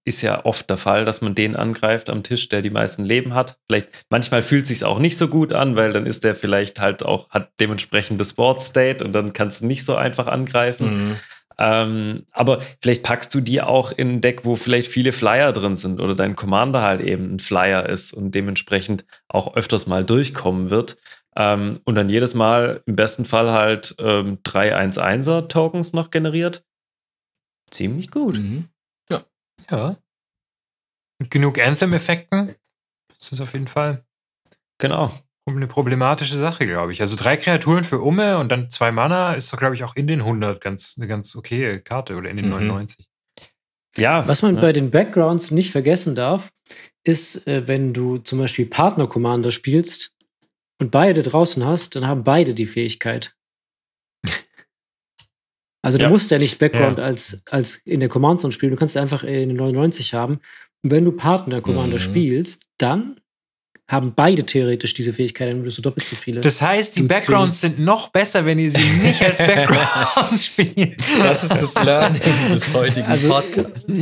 Speaker 4: ist ja oft der Fall, dass man den angreift am Tisch, der die meisten Leben hat. Vielleicht manchmal fühlt es sich auch nicht so gut an, weil dann ist der vielleicht halt auch hat dementsprechend das Board State und dann kannst du nicht so einfach angreifen. Mhm. Ähm, aber vielleicht packst du die auch in ein Deck, wo vielleicht viele Flyer drin sind oder dein Commander halt eben ein Flyer ist und dementsprechend auch öfters mal durchkommen wird. Ähm, und dann jedes Mal im besten Fall halt ähm, drei 1-1er Tokens noch generiert. Ziemlich gut. Mhm.
Speaker 1: Ja. Mit genug Anthem-Effekten ist das auf jeden Fall.
Speaker 4: Genau.
Speaker 1: Eine problematische Sache, glaube ich. Also drei Kreaturen für Umme und dann zwei Mana ist doch, glaube ich, auch in den 100 ganz, eine ganz okaye Karte oder in den mhm. 99.
Speaker 2: Ja. Was man ja. bei den Backgrounds nicht vergessen darf, ist, äh, wenn du zum Beispiel Partner-Commander spielst und beide draußen hast, dann haben beide die Fähigkeit. Also du ja. musst ja nicht Background ja. als, als in der Command Zone spielen, du kannst einfach in den 99 haben. Und wenn du Partner Commander mhm. spielst, dann haben beide theoretisch diese Fähigkeit, dann würdest du doppelt so viele.
Speaker 1: Das heißt, die Backgrounds sind noch besser, wenn ihr sie nicht als <laughs> Backgrounds spielt.
Speaker 3: Das ist das Learning des heutigen also, Podcasts. <laughs>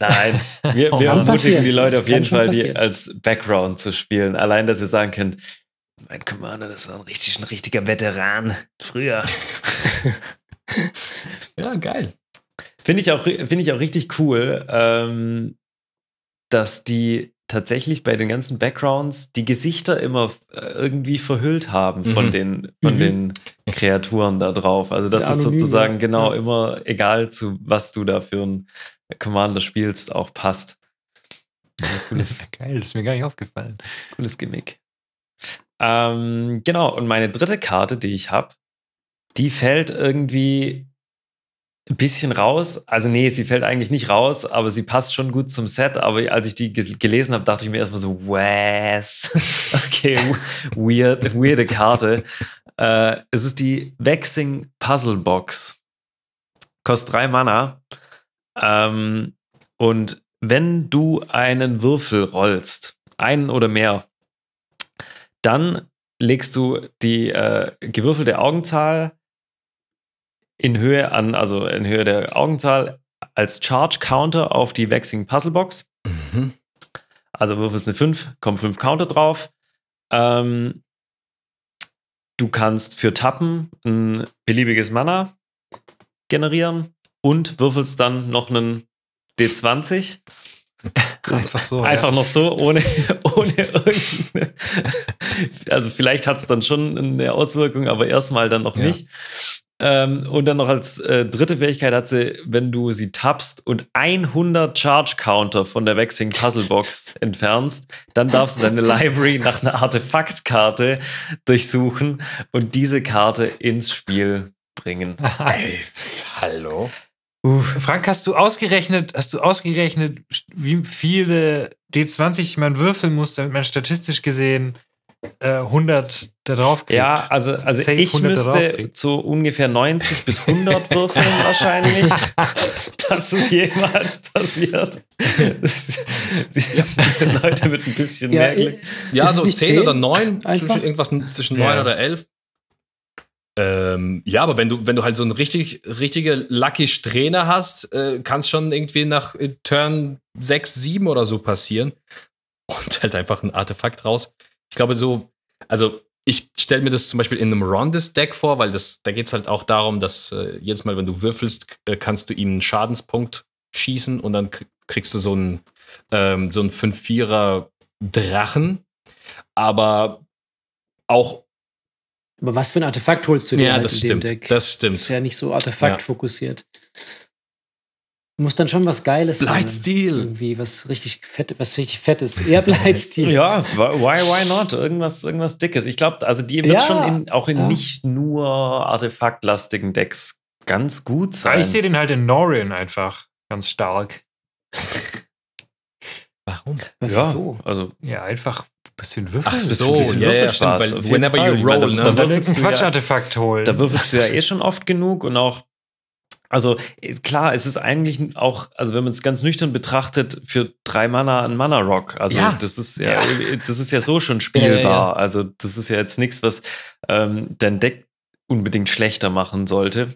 Speaker 4: Nein, wir, wir ermutigen die Leute auf jeden Fall, die als Background zu spielen. Allein, dass ihr sagen könnt, mein Commander, das war ein, richtig, ein richtiger Veteran früher. <laughs>
Speaker 3: ja, geil.
Speaker 4: Finde ich, auch, find ich auch richtig cool, ähm, dass die tatsächlich bei den ganzen Backgrounds die Gesichter immer äh, irgendwie verhüllt haben von, mhm. den, von mhm. den Kreaturen da drauf. Also das ist sozusagen genau ja. immer, egal zu was du da für ein Commander spielst, auch passt.
Speaker 1: cooles, <laughs> Geil, das ist mir gar nicht aufgefallen.
Speaker 4: Cooles Gimmick. Ähm, genau, und meine dritte Karte, die ich habe, die fällt irgendwie ein bisschen raus. Also nee, sie fällt eigentlich nicht raus, aber sie passt schon gut zum Set. Aber als ich die gelesen habe, dachte ich mir erstmal so, was? <laughs> okay, weird, weirde Karte. Äh, es ist die Vexing Puzzle Box. Kostet drei Mana. Ähm, und wenn du einen Würfel rollst, einen oder mehr, dann legst du die äh, gewürfelte Augenzahl in Höhe an, also in Höhe der Augenzahl als Charge Counter auf die Waxing Puzzle Box. Mhm. Also würfelst eine 5, kommen 5 Counter drauf. Ähm, du kannst für Tappen ein beliebiges Mana generieren und würfelst dann noch einen D20 einfach so. Einfach ja. noch so, ohne, <laughs> ohne irgendeine. Also vielleicht hat es dann schon eine Auswirkung, aber erstmal dann noch ja. nicht. Ähm, und dann noch als äh, dritte Fähigkeit hat sie, wenn du sie tappst und 100 Charge Counter von der Vexing Puzzle Box entfernst, dann darfst du deine Library nach einer Artefaktkarte durchsuchen und diese Karte ins Spiel bringen. <laughs>
Speaker 3: Hallo?
Speaker 1: Uh, Frank, hast du ausgerechnet, hast du ausgerechnet, wie viele D20 man würfeln muss, damit man statistisch gesehen äh, 100 da drauf
Speaker 4: kriegt? Ja, also, also ich müsste zu ungefähr 90 bis 100 würfeln <laughs> wahrscheinlich, <laughs> dass es jemals passiert. <laughs> Leute mit ein bisschen ja, mehr Glück.
Speaker 3: Ja, so 10, 10 oder 9, irgendwas zwischen 9 ja. oder 11. Ähm, ja, aber wenn du, wenn du halt so einen richtig, richtige Lucky Strähne hast, äh, kann es schon irgendwie nach äh, Turn 6, 7 oder so passieren. <laughs> Und halt einfach ein Artefakt raus. Ich glaube, so, also ich stelle mir das zum Beispiel in einem Rondes-Deck vor, weil das, da geht es halt auch darum, dass äh, jedes Mal, wenn du würfelst, äh, kannst du ihm einen Schadenspunkt schießen und dann kriegst du so einen, ähm, so einen 5-4er Drachen. Aber auch
Speaker 2: aber was für ein Artefakt holst du dir
Speaker 3: ja, halt das in stimmt, dem Deck? Das stimmt. Das
Speaker 2: ist ja nicht so artefaktfokussiert. Ja. Muss dann schon was Geiles
Speaker 3: Blightstil.
Speaker 2: Irgendwie was richtig fett, was richtig fettes. Eher Blightstil.
Speaker 4: ja, why, why not? Irgendwas, irgendwas Dickes. Ich glaube, also die wird ja, schon in, auch in ja. nicht nur artefaktlastigen Decks ganz gut sein.
Speaker 1: ich sehe den halt in Norin einfach ganz stark.
Speaker 3: Warum?
Speaker 4: Ja, so. also
Speaker 1: ja, einfach bisschen Würfel.
Speaker 3: Ach so, bisschen ja, ja, stimmt, weil whenever you roll,
Speaker 1: ne? Da, da würfelst ein Quatschartefakt ja, holen.
Speaker 4: Da würfelst du ja eh schon oft genug und auch also klar, es ist eigentlich auch, also wenn man es ganz nüchtern betrachtet, für drei Mana ein Mana Rock. Also ja. das ist ja, ja, das ist ja so schon spielbar. Ja, also das ist ja jetzt nichts, was ähm, dein Deck unbedingt schlechter machen sollte.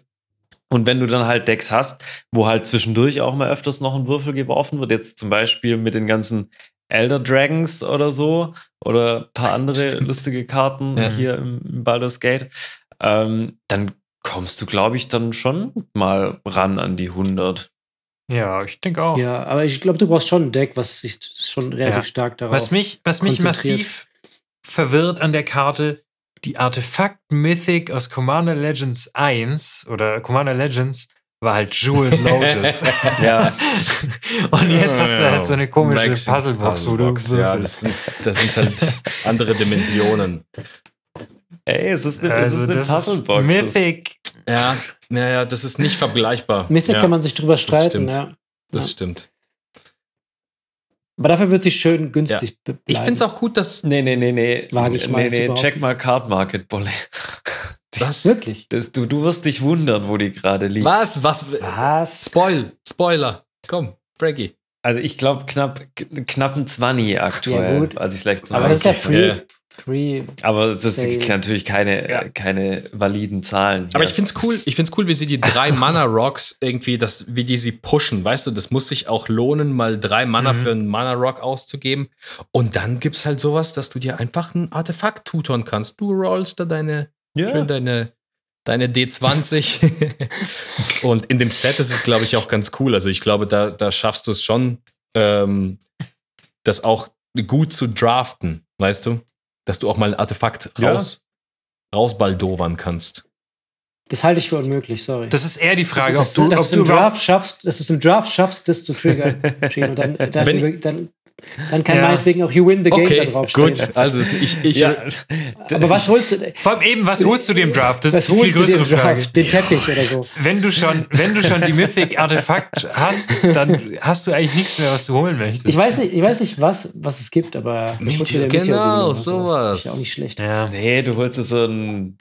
Speaker 4: Und wenn du dann halt Decks hast, wo halt zwischendurch auch mal öfters noch ein Würfel geworfen wird, jetzt zum Beispiel mit den ganzen Elder Dragons oder so oder ein paar andere Stimmt. lustige Karten ja. hier im, im Baldur's Gate, ähm, dann kommst du, glaube ich, dann schon mal ran an die 100.
Speaker 1: Ja, ich denke auch.
Speaker 2: Ja, aber ich glaube, du brauchst schon ein Deck, was sich schon relativ ja. stark darauf
Speaker 1: Was mich, was mich massiv verwirrt an der Karte, die Artefakt Mythic aus Commander Legends 1 oder Commander Legends war halt Jewel Lotus. <laughs> ja. Und jetzt hast du halt so eine komische Maxim Puzzlebox, wo du
Speaker 3: so ja, das sind, das sind halt <laughs> andere Dimensionen.
Speaker 4: Ey, es ist eine, also, es ist eine Puzzlebox.
Speaker 1: Mythic.
Speaker 3: Ja, ja, ja, das ist nicht vergleichbar.
Speaker 2: Mythic
Speaker 3: ja.
Speaker 2: kann man sich drüber streiten,
Speaker 3: das
Speaker 2: ja.
Speaker 3: Das stimmt.
Speaker 2: Aber dafür wird sie schön günstig
Speaker 3: ja. Ich finde es auch gut, dass.
Speaker 4: Nee, nee, nee, nee. Wage ich mal nee, nee, check mal Card Market, Bolle.
Speaker 2: Was? Wirklich?
Speaker 4: Das, du, du wirst dich wundern, wo die gerade liegt.
Speaker 3: Was? Was? Was? Spoil. Spoiler. Komm, Frankie.
Speaker 4: Also ich glaube knapp, knapp ein 20 aktuell. Ja, gut. Also ich
Speaker 2: Aber das ist ja Pre, Pre
Speaker 4: Aber das sind natürlich keine, ja. keine validen Zahlen.
Speaker 3: Hier. Aber ich finde es cool, ich find's cool, wie sie die drei <laughs> Mana Rocks irgendwie, das, wie die sie pushen. Weißt du, das muss sich auch lohnen, mal drei Mana mhm. für einen Mana Rock auszugeben. Und dann gibt es halt sowas, dass du dir einfach ein Artefakt tutern kannst. Du rollst da deine ja. Schön deine, deine D20. <laughs> und in dem Set ist es, glaube ich, auch ganz cool. Also ich glaube, da, da schaffst du es schon, ähm, das auch gut zu draften, weißt du? Dass du auch mal ein Artefakt raus, ja. rausbaldowern kannst.
Speaker 2: Das halte ich für unmöglich, sorry.
Speaker 1: Das ist eher die Frage,
Speaker 2: dass, ob du, dass ob du im Draft schaffst, dass du es im Draft schaffst, das zu triggern. <laughs> und dann, dann, Wenn, dann dann kann ja. meinetwegen auch You Win the Game
Speaker 3: okay,
Speaker 2: da draufstehen.
Speaker 3: Gut, also ich, ich ja.
Speaker 2: Aber was holst du?
Speaker 1: Vor allem eben, was holst du dem Draft?
Speaker 2: Das was ist die viel größere Frage. Den Teppich oder so.
Speaker 1: Wenn du schon, wenn du schon die Mythic Artefakt hast, dann hast du eigentlich nichts mehr, was du holen möchtest.
Speaker 2: Ich weiß nicht, ich weiß nicht was, was es gibt, aber
Speaker 3: Meteor, genau, sowas.
Speaker 2: Ist ja auch nicht schlecht.
Speaker 4: Ja. Nee, du holst so ein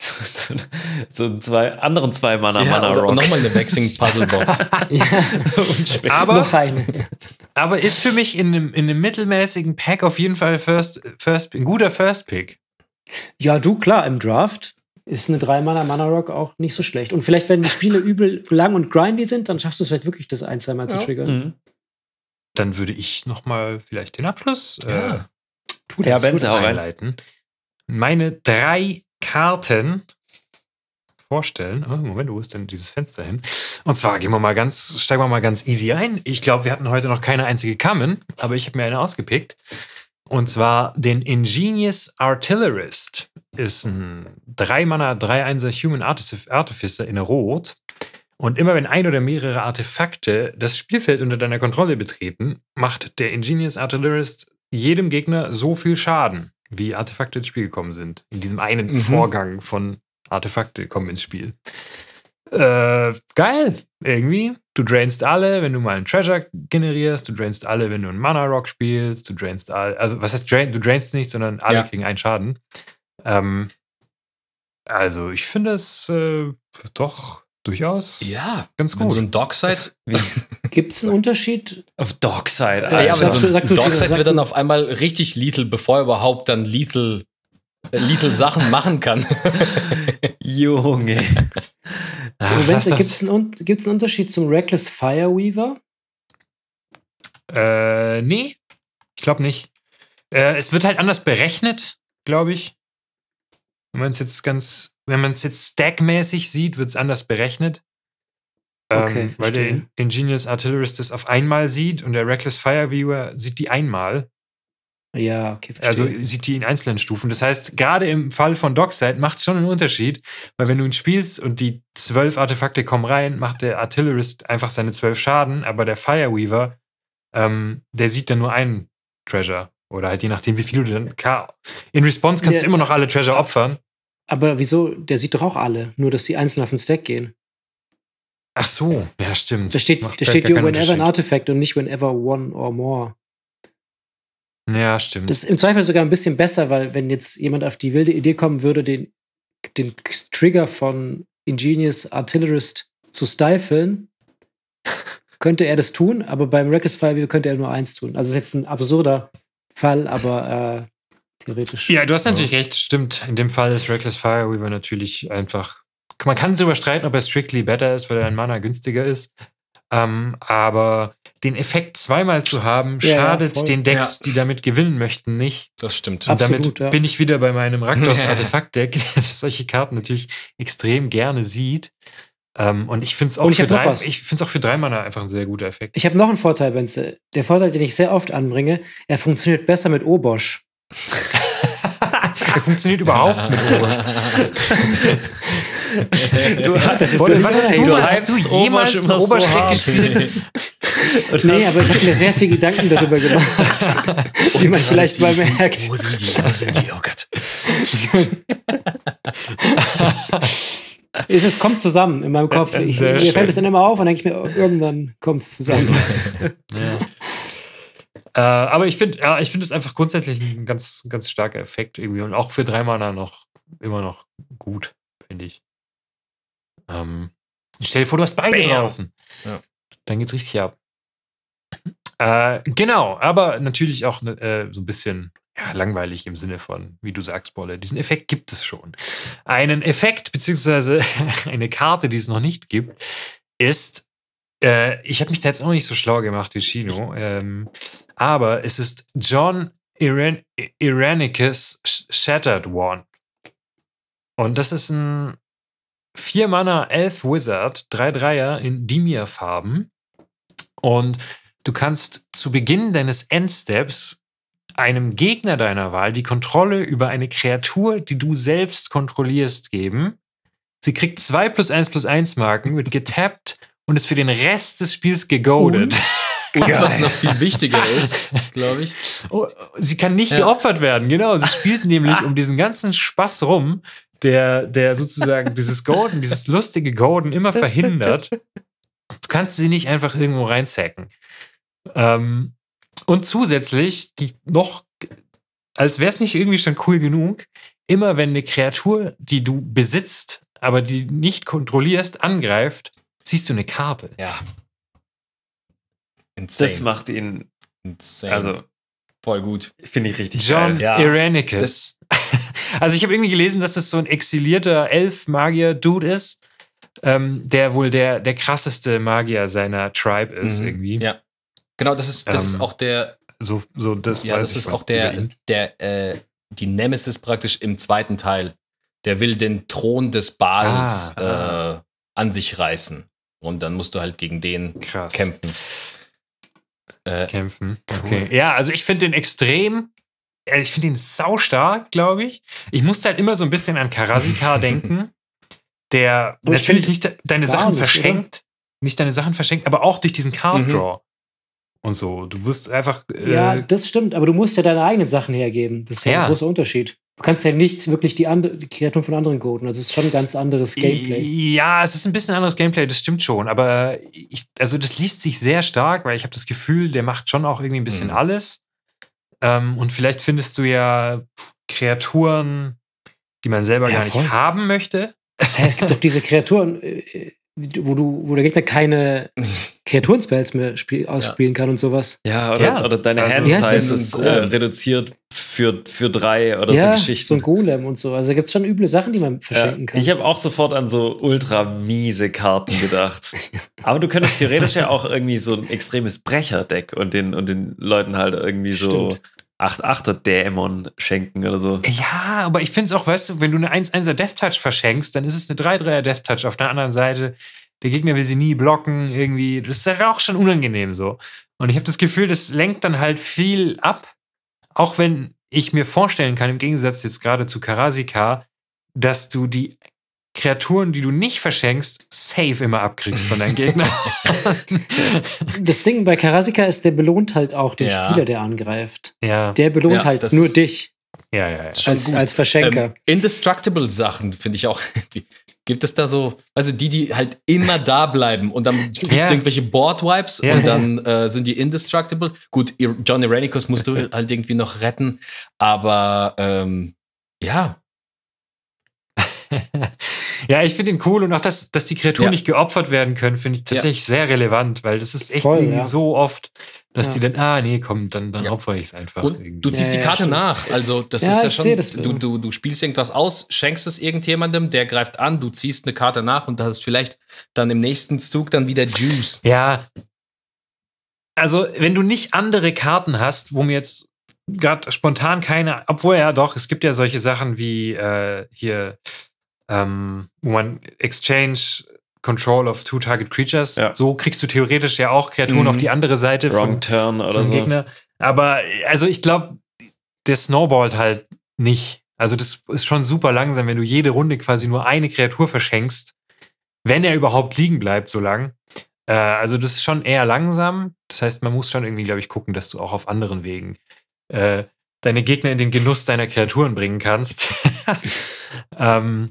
Speaker 4: <laughs> so zwei anderen zwei Mana ja, Mana Rock.
Speaker 3: Und nochmal eine Vexing Puzzle Box. <laughs> ja.
Speaker 1: aber, aber ist für mich in einem, in einem mittelmäßigen Pack auf jeden Fall First, First, ein guter First Pick.
Speaker 2: Ja, du, klar, im Draft ist eine 3 Mana Mana Rock auch nicht so schlecht. Und vielleicht, wenn die Spiele übel lang und grindy sind, dann schaffst du es vielleicht wirklich, das ein, zwei Mal ja. zu triggern. Mhm.
Speaker 1: Dann würde ich nochmal vielleicht den Abschluss
Speaker 4: ja. äh, tu ja, tu das
Speaker 1: einleiten. Meine drei Karten vorstellen. Oh, Moment, wo ist denn dieses Fenster hin? Und zwar gehen wir mal ganz, steigen wir mal ganz easy ein. Ich glaube, wir hatten heute noch keine einzige Common, aber ich habe mir eine ausgepickt. Und zwar den Ingenious Artillerist. Ist ein 3-Manner, 3-1er Human Artificer in Rot. Und immer wenn ein oder mehrere Artefakte das Spielfeld unter deiner Kontrolle betreten, macht der Ingenious Artillerist jedem Gegner so viel Schaden, wie Artefakte ins Spiel gekommen sind. In diesem einen mhm. Vorgang von Artefakte kommen ins Spiel. Äh, geil, irgendwie. Du drainst alle, wenn du mal einen Treasure generierst. Du drainst alle, wenn du einen Mana Rock spielst. Du drainst alle. Also, was heißt drain? Du drainst nicht, sondern alle ja. kriegen einen Schaden. Ähm, also, ich finde es äh, doch durchaus
Speaker 3: ja, ganz gut.
Speaker 1: so ein Dockside.
Speaker 2: Gibt es einen Unterschied?
Speaker 4: Auf Dockside.
Speaker 3: Ja, ja, aber so ein Dockside wird dann auf einmal richtig lethal, bevor er überhaupt dann lethal äh, Little Sachen <laughs> machen kann.
Speaker 4: Junge.
Speaker 2: Gibt es einen, einen Unterschied zum Reckless Fireweaver?
Speaker 1: Äh, nee. Ich glaube nicht. Äh, es wird halt anders berechnet, glaube ich. Wenn man es jetzt ganz, wenn man es jetzt stackmäßig sieht, wird es anders berechnet. Ähm, okay, weil der Ingenious Artillerist das auf einmal sieht und der Reckless Fireweaver sieht die einmal.
Speaker 2: Ja, okay,
Speaker 1: verstehe. Also sieht die in einzelnen Stufen. Das heißt, gerade im Fall von Dockside macht es schon einen Unterschied, weil wenn du ihn spielst und die zwölf Artefakte kommen rein, macht der Artillerist einfach seine zwölf Schaden, aber der Fireweaver, ähm, der sieht dann nur einen Treasure. Oder halt je nachdem, wie viel du dann. Klar, in Response kannst ja, du immer noch alle Treasure opfern.
Speaker 2: Aber wieso? Der sieht doch auch alle, nur dass die einzeln auf den Stack gehen.
Speaker 1: Ach so, ja, stimmt.
Speaker 2: Da steht, da steht hier whenever an Artifact und nicht whenever one or more.
Speaker 1: Ja, stimmt.
Speaker 2: Das ist im Zweifel sogar ein bisschen besser, weil wenn jetzt jemand auf die wilde Idee kommen würde, den, den Trigger von Ingenious Artillerist zu stiflen, <laughs> könnte er das tun, aber beim Reckless Fire könnte er nur eins tun. Also es ist jetzt ein absurder Fall, aber äh, theoretisch.
Speaker 1: Ja, du hast natürlich ja. recht, stimmt. In dem Fall ist Reckless Fire Weaver natürlich einfach. Man kann darüber streiten, ob er strictly better ist, weil er ein Mana günstiger ist. Ähm, aber den Effekt zweimal zu haben, ja, schadet ja, den Decks, ja. die damit gewinnen möchten, nicht.
Speaker 3: Das stimmt.
Speaker 1: Und Absolut, damit bin ich wieder bei meinem Raktos-Artefakt-Deck, <laughs> das <laughs> solche Karten natürlich extrem gerne sieht. Ähm, und ich finde es auch, für drei, auch für drei Mana einfach ein sehr guter Effekt.
Speaker 2: Ich habe noch einen Vorteil, Benze. Der Vorteil, den ich sehr oft anbringe, er funktioniert besser mit Obosch.
Speaker 1: er funktioniert überhaupt mit Obosch. <laughs>
Speaker 2: du, das ist hast, du, du hast du jemals einen Obersteck so gespielt? <laughs> nee, aber ich habe mir sehr viel Gedanken darüber gemacht, <laughs> wie man vielleicht mal merkt. Wo sind die? Wo sind die? Oh Gott. Es kommt zusammen in meinem Kopf. Ich, mir fällt es dann immer auf und denke ich mir, irgendwann kommt es zusammen. <laughs>
Speaker 1: ja. Äh, aber ich finde, ja, ich finde es einfach grundsätzlich ein ganz, ganz starker Effekt irgendwie und auch für drei Mana noch immer noch gut, finde ich. Ähm, stell dir vor, du hast beide Bam. draußen. Ja. Dann geht's richtig ab. Äh, genau, aber natürlich auch äh, so ein bisschen ja, langweilig im Sinne von, wie du sagst, Bolle. Diesen Effekt gibt es schon. Einen Effekt, beziehungsweise <laughs> eine Karte, die es noch nicht gibt, ist, äh, ich habe mich da jetzt auch nicht so schlau gemacht wie Chino, ähm, aber es ist John Iran Iranicus Shattered One. Und das ist ein 4 Mana Elf Wizard, 3 Dreier in Dimir-Farben. Und du kannst zu Beginn deines Endsteps einem Gegner deiner Wahl die Kontrolle über eine Kreatur, die du selbst kontrollierst, geben. Sie kriegt 2 plus 1 plus 1 Marken, wird getappt und ist für den Rest des Spiels gegoadet.
Speaker 3: Und, <laughs> und was noch viel wichtiger ist, glaube ich.
Speaker 1: Oh, sie kann nicht ja. geopfert werden, genau. Sie spielt nämlich um diesen ganzen Spaß rum, der, der sozusagen dieses Golden, dieses lustige Golden immer verhindert. Du kannst sie nicht einfach irgendwo reinsacken. Ähm, und zusätzlich, die noch, als wäre es nicht irgendwie schon cool genug, immer wenn eine Kreatur, die du besitzt, aber die nicht kontrollierst, angreift, ziehst du eine Karte.
Speaker 3: Ja.
Speaker 4: Insane. Das macht ihn.
Speaker 3: Insane. Also. Voll gut.
Speaker 4: Finde ich richtig
Speaker 1: John geil. Ja. Iranicus. <laughs> also ich habe irgendwie gelesen, dass das so ein exilierter Elf-Magier-Dude ist, ähm, der wohl der, der krasseste Magier seiner Tribe ist, mhm. irgendwie.
Speaker 3: Ja. Genau, das ist, das ähm, ist auch der.
Speaker 1: So, so das
Speaker 3: ja, das ist auch der, der, äh, die Nemesis praktisch im zweiten Teil. Der will den Thron des Baals ah, ah. Äh, an sich reißen. Und dann musst du halt gegen den
Speaker 1: Krass.
Speaker 3: kämpfen.
Speaker 1: Äh, kämpfen. Okay. Ja, also ich finde den extrem. Ich finde ihn saustark, glaube ich. Ich musste halt immer so ein bisschen an Karasika <laughs> denken, der
Speaker 2: ich
Speaker 1: natürlich nicht deine Sachen
Speaker 2: nicht,
Speaker 1: verschenkt, nicht deine Sachen verschenkt, aber auch durch diesen Card
Speaker 3: Mhm.
Speaker 1: Und so. Du wirst einfach.
Speaker 2: Ja,
Speaker 1: Äh,
Speaker 2: das stimmt, aber du musst ja deine eigenen Sachen hergeben. Das ist ja,
Speaker 1: Ja.
Speaker 2: ein großer Unterschied. Du kannst ja nicht wirklich die, andere, die Kreaturen von anderen coden. Also es ist schon ein ganz anderes Gameplay.
Speaker 1: Ja, es ist ein bisschen anderes Gameplay, das stimmt schon. Aber ich, also das liest sich sehr stark, weil ich habe das Gefühl, der macht schon auch irgendwie ein bisschen
Speaker 3: Mhm.
Speaker 1: alles. Ähm, und vielleicht findest du ja Kreaturen, die man selber
Speaker 2: Ja,
Speaker 1: gar nicht
Speaker 2: voll.
Speaker 1: haben möchte.
Speaker 2: Es gibt doch diese Kreaturen, äh, wo, du, wo der Gegner keine <laughs> Kreaturenspells mehr spiel, ausspielen kann und sowas.
Speaker 4: Ja, oder,
Speaker 1: Ja.
Speaker 4: oder deine
Speaker 1: Also-
Speaker 4: Hand
Speaker 2: Wie heißt
Speaker 4: Size
Speaker 2: das?
Speaker 4: ist äh, reduziert für, für drei oder
Speaker 2: ja,
Speaker 4: so
Speaker 2: so
Speaker 4: Geschichten.
Speaker 2: ein Golem und so. Also da gibt es schon üble Sachen, die man verschenken
Speaker 4: Ja,
Speaker 2: kann.
Speaker 4: ich habe auch sofort an so ultra miese Karten gedacht. <laughs> Aber du könntest theoretisch ja auch irgendwie so ein extremes Brecherdeck und den, und den Leuten halt irgendwie so
Speaker 2: Stimmt.
Speaker 4: 8-8er-Dämon schenken oder so.
Speaker 1: Ja, aber ich finde es auch, weißt du, wenn du eine 1-1er Death Touch verschenkst, dann ist es eine 3-3er Death Touch auf der anderen Seite. Der Gegner will sie nie blocken, irgendwie. Das ist ja auch schon unangenehm so. Und ich habe das Gefühl, das lenkt dann halt viel ab. Auch wenn ich mir vorstellen kann, im Gegensatz jetzt gerade zu Karasika, dass du die Kreaturen, die du nicht verschenkst, safe immer abkriegst von deinen Gegnern. <laughs>
Speaker 2: das Ding bei Karasika ist, der belohnt halt auch den
Speaker 3: Ja.
Speaker 2: Spieler, der angreift.
Speaker 1: ja,
Speaker 2: Der belohnt
Speaker 3: Ja,
Speaker 2: halt
Speaker 3: das
Speaker 2: nur dich
Speaker 1: ja, ja. ja.
Speaker 2: Als, als Verschenker.
Speaker 3: Ähm, indestructible Sachen finde ich auch. <laughs> Gibt es da so, also die, die halt immer da bleiben und dann kriegst
Speaker 1: Ja.
Speaker 3: du irgendwelche Board-Wipes
Speaker 1: Ja,
Speaker 3: und
Speaker 1: ja.
Speaker 3: dann äh, sind die indestructible. Gut, Ir- John Irenicus musst du <laughs> halt irgendwie noch retten, aber ähm, ja,
Speaker 1: ja, ich finde ihn cool und auch, dass, dass die Kreaturen
Speaker 3: Ja.
Speaker 1: nicht geopfert werden können, finde ich tatsächlich sehr relevant, weil das ist echt
Speaker 2: Voll,
Speaker 1: irgendwie
Speaker 2: ja.
Speaker 1: so oft, dass
Speaker 2: Ja.
Speaker 1: die dann, ah, nee, komm, dann, dann
Speaker 3: Ja.
Speaker 1: opfer ich es einfach.
Speaker 3: Und
Speaker 1: irgendwie.
Speaker 3: du ziehst
Speaker 2: Ja,
Speaker 3: die
Speaker 2: ja,
Speaker 3: Karte nach. Also, das
Speaker 2: Ja,
Speaker 3: ist ja
Speaker 2: ich
Speaker 3: schon.
Speaker 2: sehe das.
Speaker 3: Du, du, du spielst irgendwas aus, schenkst es irgendjemandem, der greift an, du ziehst eine Karte nach und hast vielleicht dann im nächsten Zug dann wieder Juice.
Speaker 1: Ja. Also, wenn du nicht andere Karten hast, wo mir jetzt gerade spontan keine, obwohl ja doch, es gibt ja solche Sachen wie äh, hier, ähm, wo man Exchange Control of Two Target Creatures,
Speaker 4: Ja.
Speaker 1: so kriegst du theoretisch ja auch Kreaturen
Speaker 3: Mhm.
Speaker 1: auf die andere Seite
Speaker 4: Wrong
Speaker 1: von,
Speaker 4: Turn oder
Speaker 1: vom
Speaker 4: so.
Speaker 1: Gegner. Aber also ich glaube, der snowballt halt nicht. Also das ist schon super langsam, wenn du jede Runde quasi nur eine Kreatur verschenkst, wenn er überhaupt liegen bleibt so lang. Äh, also das ist schon eher langsam. Das heißt, man muss schon irgendwie, glaube ich, gucken, dass du auch auf anderen Wegen äh, deine Gegner in den Genuss deiner Kreaturen bringen kannst. <laughs> ähm,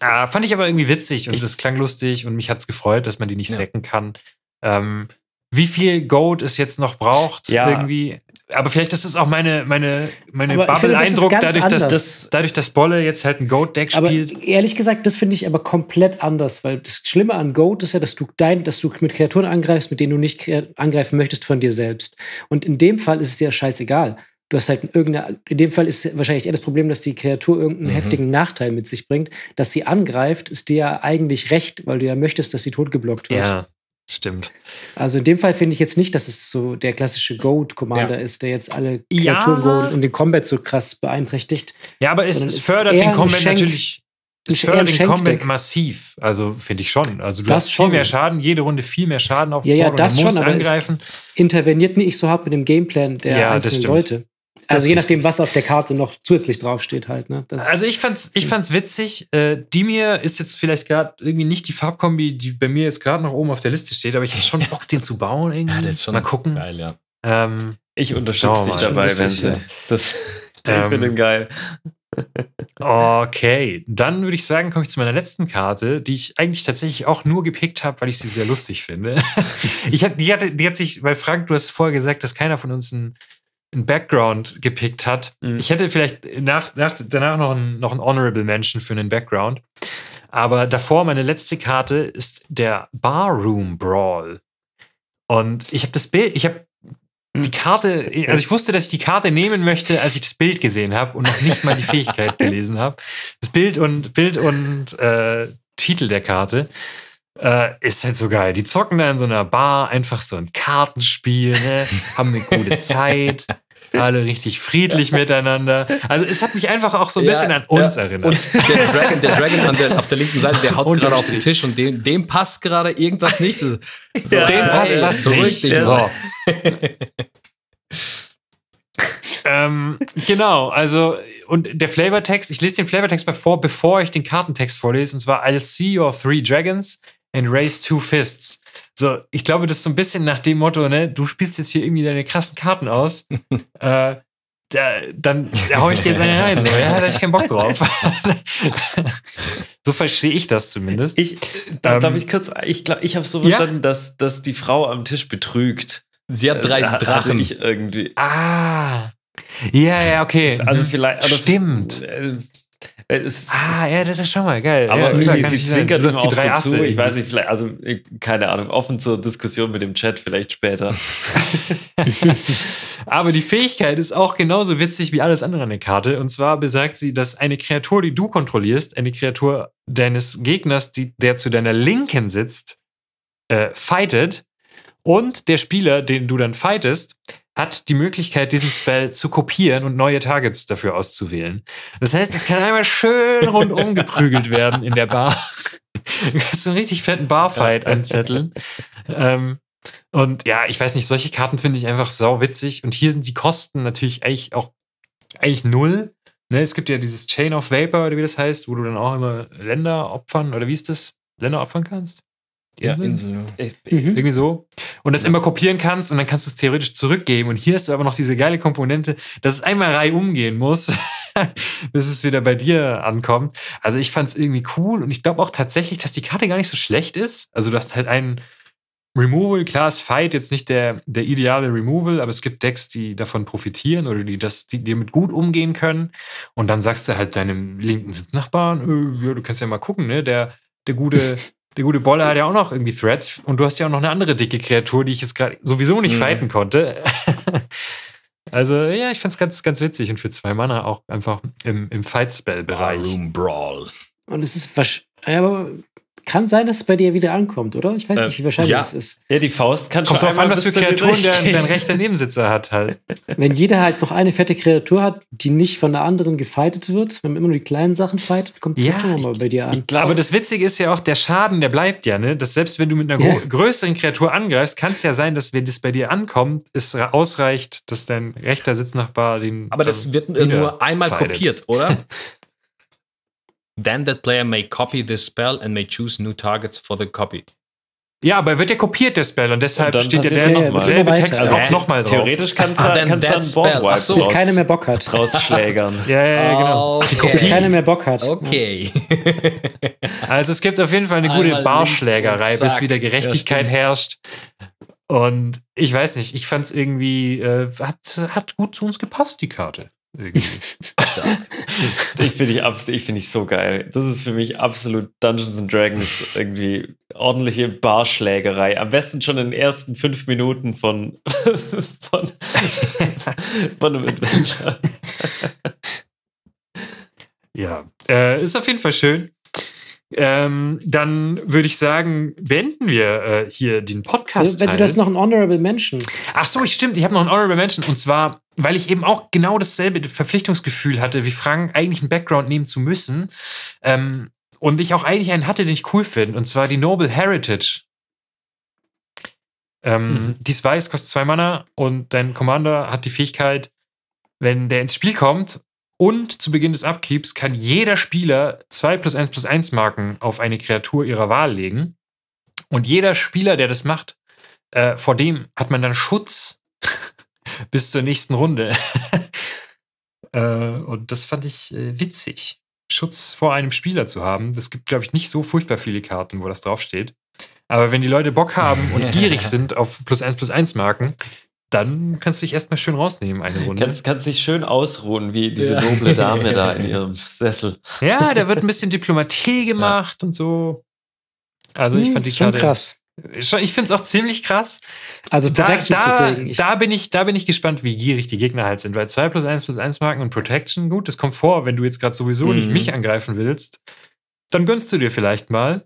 Speaker 1: äh, fand ich aber irgendwie witzig und
Speaker 3: Ich-
Speaker 1: das klang lustig und mich hat's gefreut, dass man die nicht
Speaker 3: Ja.
Speaker 1: sacken kann. Ähm, wie viel Gold es jetzt noch braucht,
Speaker 4: Ja.
Speaker 1: irgendwie. Aber vielleicht ist es auch meine, meine, meine
Speaker 2: das
Speaker 1: Bubble-Eindruck, dadurch dass,
Speaker 2: anders.
Speaker 1: dadurch, dass Bolle jetzt halt ein Goat-Deck
Speaker 2: Aber
Speaker 1: spielt.
Speaker 2: ehrlich gesagt, das finde ich aber komplett anders, weil das Schlimme an Goat ist ja, dass du dein, dass du mit Kreaturen angreifst, mit denen du nicht angreifen möchtest von dir selbst. Und in dem Fall ist es dir scheißegal. Du hast halt irgendeine, in dem Fall ist wahrscheinlich eher das Problem, dass die Kreatur irgendeinen
Speaker 3: Mhm.
Speaker 2: heftigen Nachteil mit sich bringt. Dass sie angreift, ist dir ja eigentlich recht, weil du ja möchtest, dass sie totgeblockt wird.
Speaker 1: Ja, stimmt.
Speaker 2: Also in dem Fall finde ich jetzt nicht, dass es so der klassische Goat-Commander
Speaker 3: Ja.
Speaker 2: ist, der jetzt alle
Speaker 1: Ja.
Speaker 2: Kreaturen goatet und den Combat so krass beeinträchtigt.
Speaker 1: Ja, aber es, es fördert den Combat natürlich. Es fördert den. Combat massiv. Also finde ich schon. Also du
Speaker 2: Das
Speaker 1: hast viel
Speaker 2: schon.
Speaker 1: mehr Schaden, jede Runde viel mehr Schaden auf
Speaker 2: Ja, ja,
Speaker 1: Board
Speaker 2: das
Speaker 1: und du musst
Speaker 2: schon,
Speaker 1: angreifen.
Speaker 2: interveniert nicht so hart mit dem Gameplan der
Speaker 1: Ja,
Speaker 2: einzelnen. Leute.
Speaker 1: Das
Speaker 2: Also je nachdem, was auf der Karte noch zusätzlich draufsteht halt. Ne? Das,
Speaker 1: Also ich fand's, ich fand's witzig. Äh, Dimir ist jetzt vielleicht gerade irgendwie nicht die Farbkombi, die bei mir jetzt gerade noch oben auf der Liste steht, aber ich hätte schon Bock, den zu bauen irgendwie.
Speaker 3: Ja, das ist schon
Speaker 1: Mal gucken.
Speaker 3: geil, ja.
Speaker 1: Ähm,
Speaker 4: Ich unterstütze dich dabei, wenn
Speaker 1: ja.
Speaker 4: Das, <laughs> ich
Speaker 1: Ähm,
Speaker 4: finde ihn geil.
Speaker 1: okay, dann würde ich sagen, komme ich zu meiner letzten Karte, die ich eigentlich tatsächlich auch nur gepickt habe, weil ich sie sehr lustig finde. <laughs> ich hab, die, hatte, die hat sich, weil Frank, du hast vorher gesagt, dass keiner von uns einen, einen Background gepickt hat.
Speaker 4: Mhm.
Speaker 1: Ich hätte vielleicht nach, nach, danach noch einen, noch einen Honorable Mention für einen Background. Aber davor, meine letzte Karte ist der Barroom Brawl. Und ich habe das Bild, ich habe die Karte, also ich wusste, dass ich die Karte nehmen möchte, als ich das Bild gesehen habe und noch nicht mal die Fähigkeit <laughs> gelesen habe. Das Bild und Bild und äh, Titel der Karte äh, ist halt so geil. Die zocken da in so einer Bar einfach so ein Kartenspiel, ne? haben eine gute <laughs> Zeit. alle richtig friedlich miteinander. Also es hat mich einfach auch so ein bisschen an uns ja. erinnert.
Speaker 3: Und der Dragon, der Dragon der, auf der linken Seite, der haut gerade auf den Tisch und dem, dem passt gerade irgendwas nicht. So,
Speaker 1: ja, dem passt was nicht. So. ähm, genau, also und der Flavortext, ich lese den Flavortext mal vor, bevor ich den Kartentext vorlese, und zwar I'll see your three dragons and raise two fists. So, ich glaube, das ist so ein bisschen nach dem Motto, ne, du spielst jetzt hier irgendwie deine krassen Karten aus. <laughs> äh, da, dann da hau ich dir jetzt eine rein. So. Ja, da hab ich keinen Bock drauf. <laughs> so verstehe ich das zumindest.
Speaker 4: Ich, da, ähm, darf ich kurz, ich glaube, ich habe so verstanden, ja? dass, dass die Frau am Tisch betrügt.
Speaker 3: Sie hat drei äh, Drachen.
Speaker 4: Ich irgendwie.
Speaker 1: Ah. Ja, ja, okay.
Speaker 4: Also vielleicht.
Speaker 1: Stimmt.
Speaker 4: Äh,
Speaker 1: es, ah, ja, das ist schon mal geil.
Speaker 4: Aber
Speaker 1: ja,
Speaker 4: irgendwie, sie zwinkert ihm auch drei so zu. Ich weiß nicht, vielleicht, also keine Ahnung, offen zur Diskussion mit dem Chat vielleicht später. <laughs>
Speaker 1: aber die Fähigkeit ist auch genauso witzig wie alles andere an der Karte. Und zwar besagt sie, dass eine Kreatur, die du kontrollierst, eine Kreatur deines Gegners, die, der zu deiner Linken sitzt, äh, fightet. Und der Spieler, den du dann fightest, hat die Möglichkeit, diesen Spell zu kopieren und neue Targets dafür auszuwählen. Das heißt, es kann einmal schön rundum geprügelt werden in der Bar. Du kannst einen richtig fetten Barfight anzetteln. ähm, und ja, ich weiß nicht, solche Karten finde ich einfach sau witzig. Und hier sind die Kosten natürlich eigentlich auch eigentlich null. Ne, es gibt ja dieses Chain of Vapor, oder wie das heißt, wo du dann auch immer Länder opfern, oder wie ist das? Länder opfern kannst?
Speaker 3: Ja, Insel. Ja.
Speaker 1: Mhm. Irgendwie so. Und das immer kopieren kannst und dann kannst du es theoretisch zurückgeben. Und hier hast du aber noch diese geile Komponente, dass es einmal Reihe umgehen muss, <laughs> bis es wieder bei dir ankommt. Also ich fand es irgendwie cool und ich glaube auch tatsächlich, dass die Karte gar nicht so schlecht ist. Also du hast halt einen Removal, klar ist Fight jetzt nicht der, der ideale Removal, aber es gibt Decks, die davon profitieren oder die das, die damit gut umgehen können. Und dann sagst du halt deinem linken Sitznachbarn, äh, ja, du kannst ja mal gucken, ne, der, der gute <laughs> der gute Bolle hat ja auch noch irgendwie Threads und du hast ja auch noch eine andere dicke Kreatur, die ich jetzt gerade sowieso nicht mhm. fighten konnte. <laughs> also, ja, ich fand's ganz, ganz witzig und für zwei Mana auch einfach im, im Fight-Spell-Bereich.
Speaker 3: Room Brawl.
Speaker 2: Und es ist wahrscheinlich, aber kann sein, dass es bei dir wieder ankommt, oder? Ich weiß äh, nicht, wie wahrscheinlich
Speaker 4: ja.
Speaker 2: es ist.
Speaker 4: Ja, die Faust kann
Speaker 1: Kommt
Speaker 4: schon
Speaker 1: drauf an, was für Kreaturen dein, dein rechter Nebensitzer hat halt. <laughs>
Speaker 2: Wenn jeder halt noch eine fette Kreatur hat, die nicht von der anderen gefightet wird, wenn man immer nur die kleinen Sachen fightet, kommt es ja, schon mal bei dir an.
Speaker 1: Glaub, aber das Witzige ist ja auch, der Schaden, der bleibt ja, ne? Dass selbst wenn du mit einer ja. größeren Kreatur angreifst, kann es ja sein, dass wenn das bei dir ankommt, es ausreicht, dass dein rechter Sitznachbar den.
Speaker 3: Aber das wird nur einmal fightet. kopiert, oder? <laughs> Then that player may copy this spell and may choose new targets for the copy.
Speaker 1: Ja, aber er wird ja kopiert, der Spell, und deshalb und steht ja der ja, selbe Text also auch nochmal drauf.
Speaker 4: Theoretisch kannst du ah, dann, dann
Speaker 2: Boardwipe so. Bis keiner mehr Bock hat.
Speaker 4: Rausschlägern. <laughs>
Speaker 1: ja, ja, ja, genau.
Speaker 2: Okay. Bis keiner mehr Bock hat.
Speaker 3: Okay. <laughs>
Speaker 1: also es gibt auf jeden Fall eine gute Einmal Barschlägerei, bis wieder Gerechtigkeit ja, herrscht. Und ich weiß nicht, ich fand es irgendwie, äh, hat, hat gut zu uns gepasst, die Karte. Irgendwie.
Speaker 4: ich finde ich, ich, find ich so geil. Das ist für mich absolut Dungeons and Dragons irgendwie ordentliche Barschlägerei. Am besten schon in den ersten fünf Minuten von, <laughs> von, von einem Adventure.
Speaker 1: ja, äh, ist auf jeden Fall schön. Ähm, dann würde ich sagen, beenden wir äh, hier den Podcast.
Speaker 2: Wenn du das noch ein Honorable Mention.
Speaker 1: Ach so, ich stimmt, ich habe noch ein Honorable Mention. Und zwar, weil ich eben auch genau dasselbe Verpflichtungsgefühl hatte, wie Frank, eigentlich einen Background nehmen zu müssen. Ähm, und ich auch eigentlich einen hatte, den ich cool finde. Und zwar die Noble Heritage. Ähm, mhm. Dies weiß, kostet zwei Mana und dein Commander hat die Fähigkeit, wenn der ins Spiel kommt und zu Beginn des Upkeeps kann jeder Spieler 2 plus 1 plus 1 Marken auf eine Kreatur ihrer Wahl legen. Und jeder Spieler, der das macht, äh, vor dem hat man dann Schutz <laughs> bis zur nächsten Runde. <laughs> äh, und das fand ich äh, witzig. Schutz vor einem Spieler zu haben. Das gibt, glaube ich, nicht so furchtbar viele Karten, wo das draufsteht. Aber wenn die Leute Bock haben und gierig <laughs> sind auf plus 1 plus 1 Marken, dann kannst du dich erstmal schön rausnehmen, eine Runde.
Speaker 4: Kannst, kannst dich schön ausruhen, wie diese ja. noble Dame <laughs> da in ihrem Sessel.
Speaker 1: Ja, da wird ein bisschen Diplomatie gemacht ja. und so. Also ich hm, fand die
Speaker 2: schon Karte, krass.
Speaker 1: Ich finde es auch ziemlich krass.
Speaker 2: Also
Speaker 1: Protection da, da, da, bin ich, da bin ich gespannt, wie gierig die Gegner halt sind, weil 2 plus 1 plus 1 Marken und Protection, gut, das kommt vor, wenn du jetzt gerade sowieso mhm. nicht mich angreifen willst, dann gönnst du dir vielleicht mal.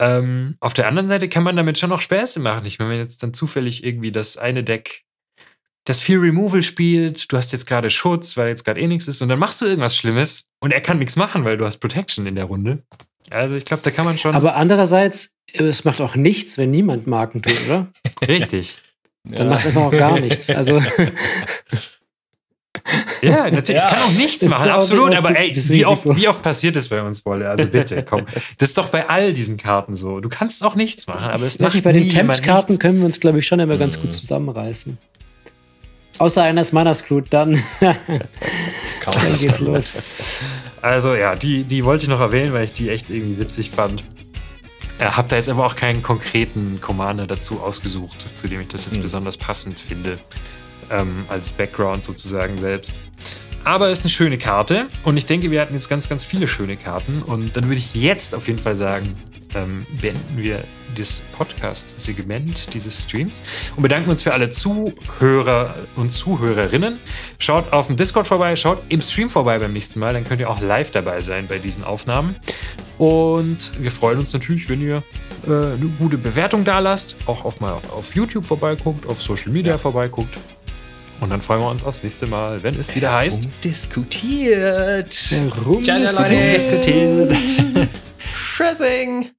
Speaker 1: Ähm, auf der anderen Seite kann man damit schon noch Späße machen. Ich meine, wenn jetzt dann zufällig irgendwie das eine Deck das viel Removal spielt, du hast jetzt gerade Schutz, weil jetzt gerade eh nichts ist und dann machst du irgendwas Schlimmes und er kann nichts machen, weil du hast Protection in der Runde. Also ich glaube, da kann man schon.
Speaker 2: Aber andererseits, es macht auch nichts, wenn niemand Marken tut, oder? <laughs>
Speaker 1: Richtig.
Speaker 2: Dann ja. macht es einfach auch gar nichts. Also. <laughs> <laughs>
Speaker 1: Ja, natürlich. Ja. Es kann auch nichts das machen, absolut. Aber ey, wie oft, wie oft passiert das bei uns, Wolle? Also bitte, komm. Das ist doch bei all diesen Karten so. Du kannst auch nichts machen, aber es macht
Speaker 2: Bei den Temps-Karten können wir uns, glaube ich, schon immer ganz gut mhm. zusammenreißen. Außer einer ist Mana Screwed, dann, <laughs> dann geht's los.
Speaker 1: Also ja, die, die wollte ich noch erwähnen, weil ich die echt irgendwie witzig fand. Äh, hab da jetzt aber auch keinen konkreten Commander dazu ausgesucht, zu dem ich das jetzt mhm. besonders passend finde ähm, als Background sozusagen selbst. Aber es ist eine schöne Karte und ich denke, wir hatten jetzt ganz, ganz viele schöne Karten und dann würde ich jetzt auf jeden Fall sagen, ähm, beenden wir das Podcast-Segment dieses Streams und bedanken uns für alle Zuhörer und Zuhörerinnen. Schaut auf dem Discord vorbei, schaut im Stream vorbei beim nächsten Mal, dann könnt ihr auch live dabei sein bei diesen Aufnahmen. Und wir freuen uns natürlich, wenn ihr äh, eine gute Bewertung da lasst, auch auf mal auf YouTube vorbeiguckt, auf Social Media ja. vorbeiguckt. Und dann freuen wir uns aufs nächste Mal, wenn es wieder heißt.
Speaker 3: Diskutiert.
Speaker 2: Rumdiskutiert.
Speaker 1: Rumdiskutiert. <laughs>
Speaker 3: Stressing.